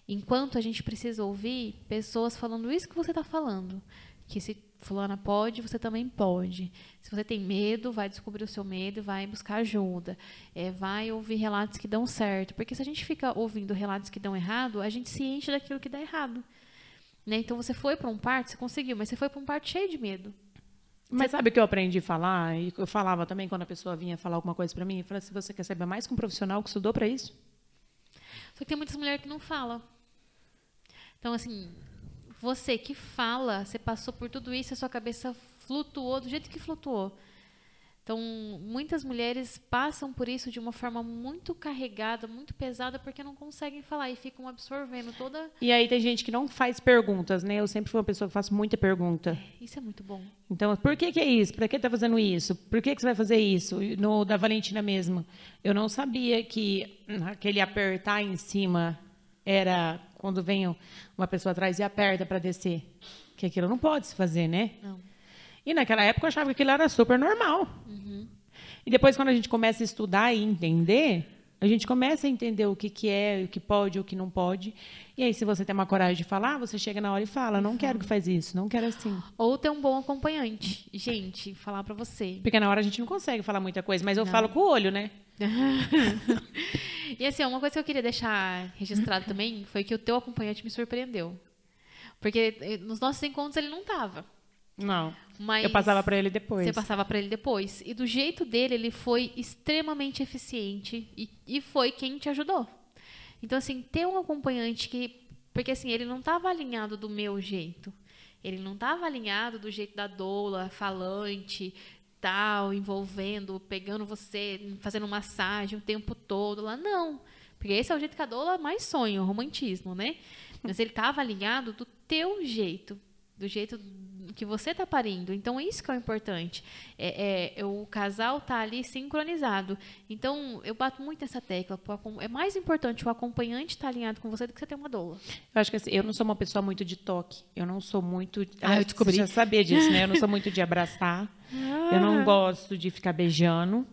Enquanto a gente precisa ouvir pessoas falando isso que você está falando. Que se fulana pode, você também pode. Se você tem medo, vai descobrir o seu medo e vai buscar ajuda. É, vai ouvir relatos que dão certo. Porque se a gente fica ouvindo relatos que dão errado, a gente se enche daquilo que dá errado. Né? Então você foi para um parto, você conseguiu, mas você foi para um parto cheio de medo. Mas sabe o que eu aprendi a falar? E eu falava também quando a pessoa vinha falar alguma coisa para mim, eu falava, se você quer saber mais com um profissional que estudou para isso. Só que tem muitas mulheres que não falam. Então, assim, você que fala, você passou por tudo isso, a sua cabeça flutuou do jeito que flutuou. Então, muitas mulheres passam por isso de uma forma muito carregada, muito pesada, porque não conseguem falar e ficam absorvendo toda. E aí tem gente que não faz perguntas, né? Eu sempre fui uma pessoa que faço muita pergunta. Isso é muito bom. Então, por que, que é isso? Para que está fazendo isso? Por que, que você vai fazer isso? No da Valentina mesmo, eu não sabia que aquele apertar em cima era quando vem uma pessoa atrás e aperta para descer. Que aquilo não pode se fazer, né? Não. E naquela época eu achava que aquilo era super normal. Uhum. E depois, quando a gente começa a estudar e entender, a gente começa a entender o que, que é, o que pode, o que não pode. E aí, se você tem uma coragem de falar, você chega na hora e fala: não quero que faz isso, não quero assim. Ou ter um bom acompanhante. Gente, falar para você. Porque na hora a gente não consegue falar muita coisa, mas eu não. falo com o olho, né? e assim, uma coisa que eu queria deixar registrado também foi que o teu acompanhante me surpreendeu. Porque eh, nos nossos encontros ele não estava. Não. Mas eu passava para ele depois. Você passava para ele depois. E do jeito dele, ele foi extremamente eficiente e, e foi quem te ajudou. Então, assim, ter um acompanhante que. Porque, assim, ele não estava alinhado do meu jeito. Ele não estava alinhado do jeito da doula, falante, tal, envolvendo, pegando você, fazendo massagem o tempo todo lá. Não. Porque esse é o jeito que a doula mais sonha, o romantismo, né? Mas ele estava alinhado do teu jeito, do jeito que você está parindo. Então, isso que é o importante. É, é, o casal tá ali sincronizado. Então, eu bato muito nessa tecla. É mais importante o acompanhante estar tá alinhado com você do que você ter uma doula. Eu acho que assim, eu não sou uma pessoa muito de toque. Eu não sou muito... Ah, eu descobri. Você já sabia disso, né? Eu não sou muito de abraçar. Ah. Eu não gosto de ficar beijando.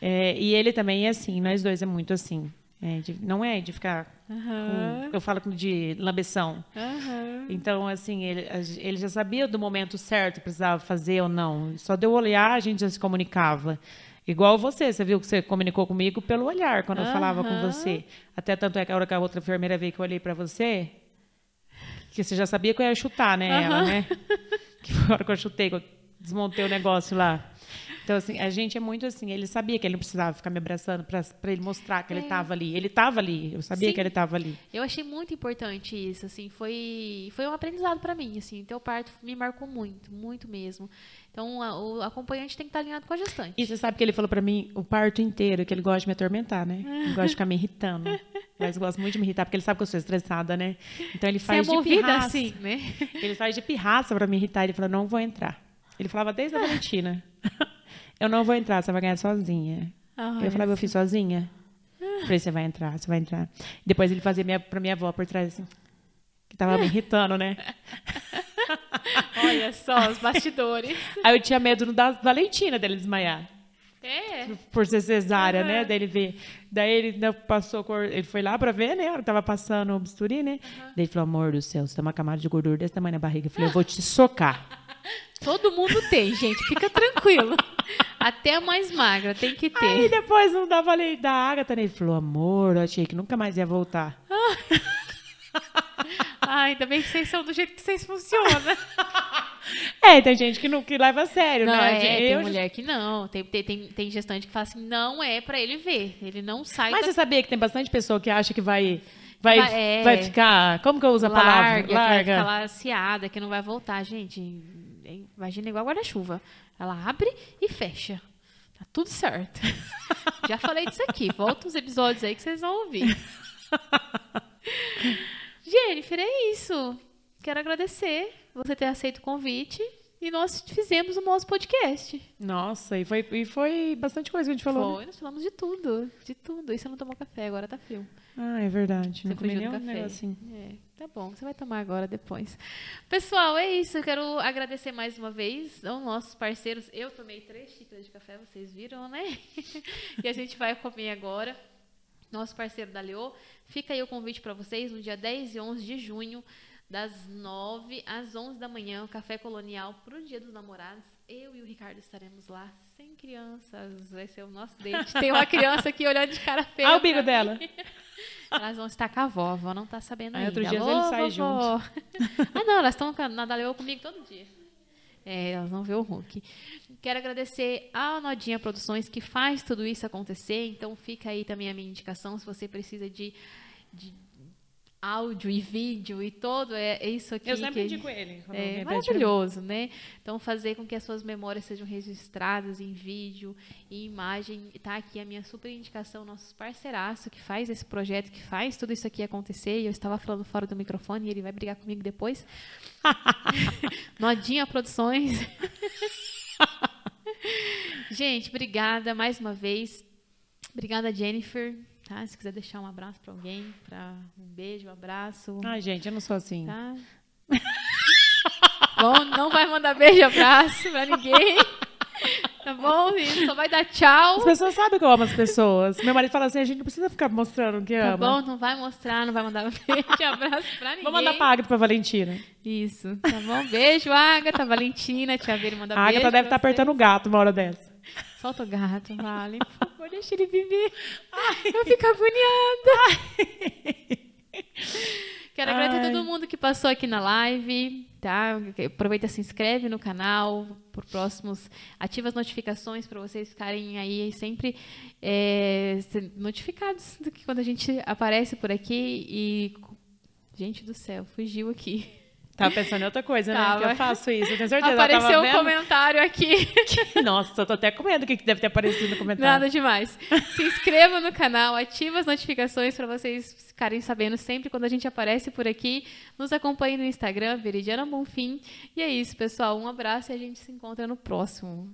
É, e ele também é assim. Nós dois é muito assim. É, de, não é de ficar. Uhum. Com, eu falo de lambeção. Uhum. Então, assim, ele, ele já sabia do momento certo que precisava fazer ou não. Só deu olhar, a gente já se comunicava. Igual você, você viu que você comunicou comigo pelo olhar quando uhum. eu falava com você. Até tanto é que a hora que a outra enfermeira veio que eu olhei para você, que você já sabia que eu ia chutar, né? Ela, né? Que foi a hora que eu chutei, que eu desmontei o negócio lá. Então, assim, a gente é muito assim. Ele sabia que ele não precisava ficar me abraçando para ele mostrar que é. ele estava ali. Ele estava ali. Eu sabia Sim. que ele estava ali. Eu achei muito importante isso. Assim, foi, foi um aprendizado para mim. Assim, teu parto me marcou muito, muito mesmo. Então, a, o acompanhante tem que estar alinhado com a gestante. E você sabe que ele falou para mim o parto inteiro que ele gosta de me atormentar, né? Ele gosta de ficar me irritando. Mas gosta muito de me irritar porque ele sabe que eu sou estressada, né? Então ele faz é de pirraça. assim, né? Ele faz de pirraça para me irritar. Ele falou: "Não vou entrar". Ele falava desde a Valentina. Eu não vou entrar, você vai ganhar sozinha. Ah, eu falava, eu fiz sozinha. Eu falei, você vai entrar, você vai entrar. Depois ele fazia minha, pra minha avó por trás, assim, que tava me irritando, né? Olha só, os bastidores. Aí eu tinha medo da Valentina dele desmaiar. É. Por ser cesárea, uhum. né? Daí ele vê. Daí ele passou, ele foi lá pra ver, né? Ele tava passando o bisturi, né? Uhum. Daí ele falou, amor do céu, você tem uma camada de gordura desse tamanho na barriga. Eu falei, eu vou te socar. Todo mundo tem, gente. Fica tranquilo. Até a mais magra tem que ter. Aí depois não dava lei da Agatha, né? Ele falou, amor, eu achei que nunca mais ia voltar. Ai, ainda bem que vocês são do jeito que vocês funcionam. É, tem gente que não que leva a sério, não, né? É, eu... tem mulher que não. Tem, tem, tem gestante que fala assim, não é para ele ver. Ele não sai. Mas da... você sabia que tem bastante pessoa que acha que vai. Vai, é, vai ficar. Como que eu uso a larga, palavra? Larga. Vai ficar laciada, que não vai voltar. Gente, imagina igual guarda-chuva. Ela abre e fecha. Tá tudo certo. Já falei disso aqui. Volta os episódios aí que vocês vão ouvir. Jennifer, é isso. Quero agradecer você ter aceito o convite. E nós fizemos o nosso podcast. Nossa, e foi, e foi bastante coisa que a gente falou. Foi, né? nós falamos de tudo. De tudo. E você não tomou café, agora tá frio. Ah, é verdade. Você não comi nenhum café. assim. É, tá bom, você vai tomar agora depois. Pessoal, é isso. Eu quero agradecer mais uma vez aos nossos parceiros. Eu tomei três xícaras de café, vocês viram, né? e a gente vai comer agora. Nosso parceiro da Leô. Fica aí o convite para vocês no dia 10 e 11 de junho das 9 às 11 da manhã, o Café Colonial para o Dia dos Namorados. Eu e o Ricardo estaremos lá, sem crianças, vai ser o nosso date. Tem uma criança aqui olhando de cara feia. Olha o bico dela. Elas vão estar com a avó, a avó não está sabendo Aí ainda. outro dia eles saem juntos. ah, não, elas estão na Daleô comigo todo dia. É, elas vão ver o Hulk. Quero agradecer a Nodinha Produções que faz tudo isso acontecer. Então fica aí também a minha indicação se você precisa de, de áudio e vídeo e todo é, é isso aqui. Eu sempre que, indico ele. É maravilhoso, né? Então, fazer com que as suas memórias sejam registradas em vídeo e imagem. Tá aqui a minha super indicação, nossos parceiraço que faz esse projeto, que faz tudo isso aqui acontecer. E eu estava falando fora do microfone e ele vai brigar comigo depois. Nodinha Produções. Gente, obrigada mais uma vez. Obrigada, Jennifer. Tá? Se quiser deixar um abraço para alguém, para um beijo, um abraço. Ai, gente, eu não sou assim. Tá? bom, não vai mandar beijo, abraço para ninguém. Tá bom, Só vai dar tchau. As pessoas sabem que eu amo as pessoas. Meu marido fala assim: a gente não precisa ficar mostrando que tá ama. Tá bom, não vai mostrar, não vai mandar beijo, abraço pra ninguém. Vou mandar pra Agatha pra Valentina. Isso, tá bom? Beijo, Agatha, Valentina, tia Vera manda beijo. A Agatha deve estar tá apertando o gato uma hora dessa. Solta o gato, vale. Por favor, deixa ele viver. Ai. Eu fico agoniada. Quero Ai. agradecer a todo mundo que passou aqui na live, tá? Aproveita, se inscreve no canal por próximos, ativa as notificações para vocês ficarem aí sempre é, notificados do que quando a gente aparece por aqui e gente do céu, fugiu aqui. Tava pensando em outra coisa, né? Tava. Que eu faço isso, eu tenho certeza. Apareceu um comentário aqui. Nossa, eu tô até com medo do que deve ter aparecido no comentário. Nada demais. Se inscreva no canal, ative as notificações para vocês ficarem sabendo sempre quando a gente aparece por aqui. Nos acompanhe no Instagram, Veridiana Bonfim. E é isso, pessoal. Um abraço e a gente se encontra no próximo.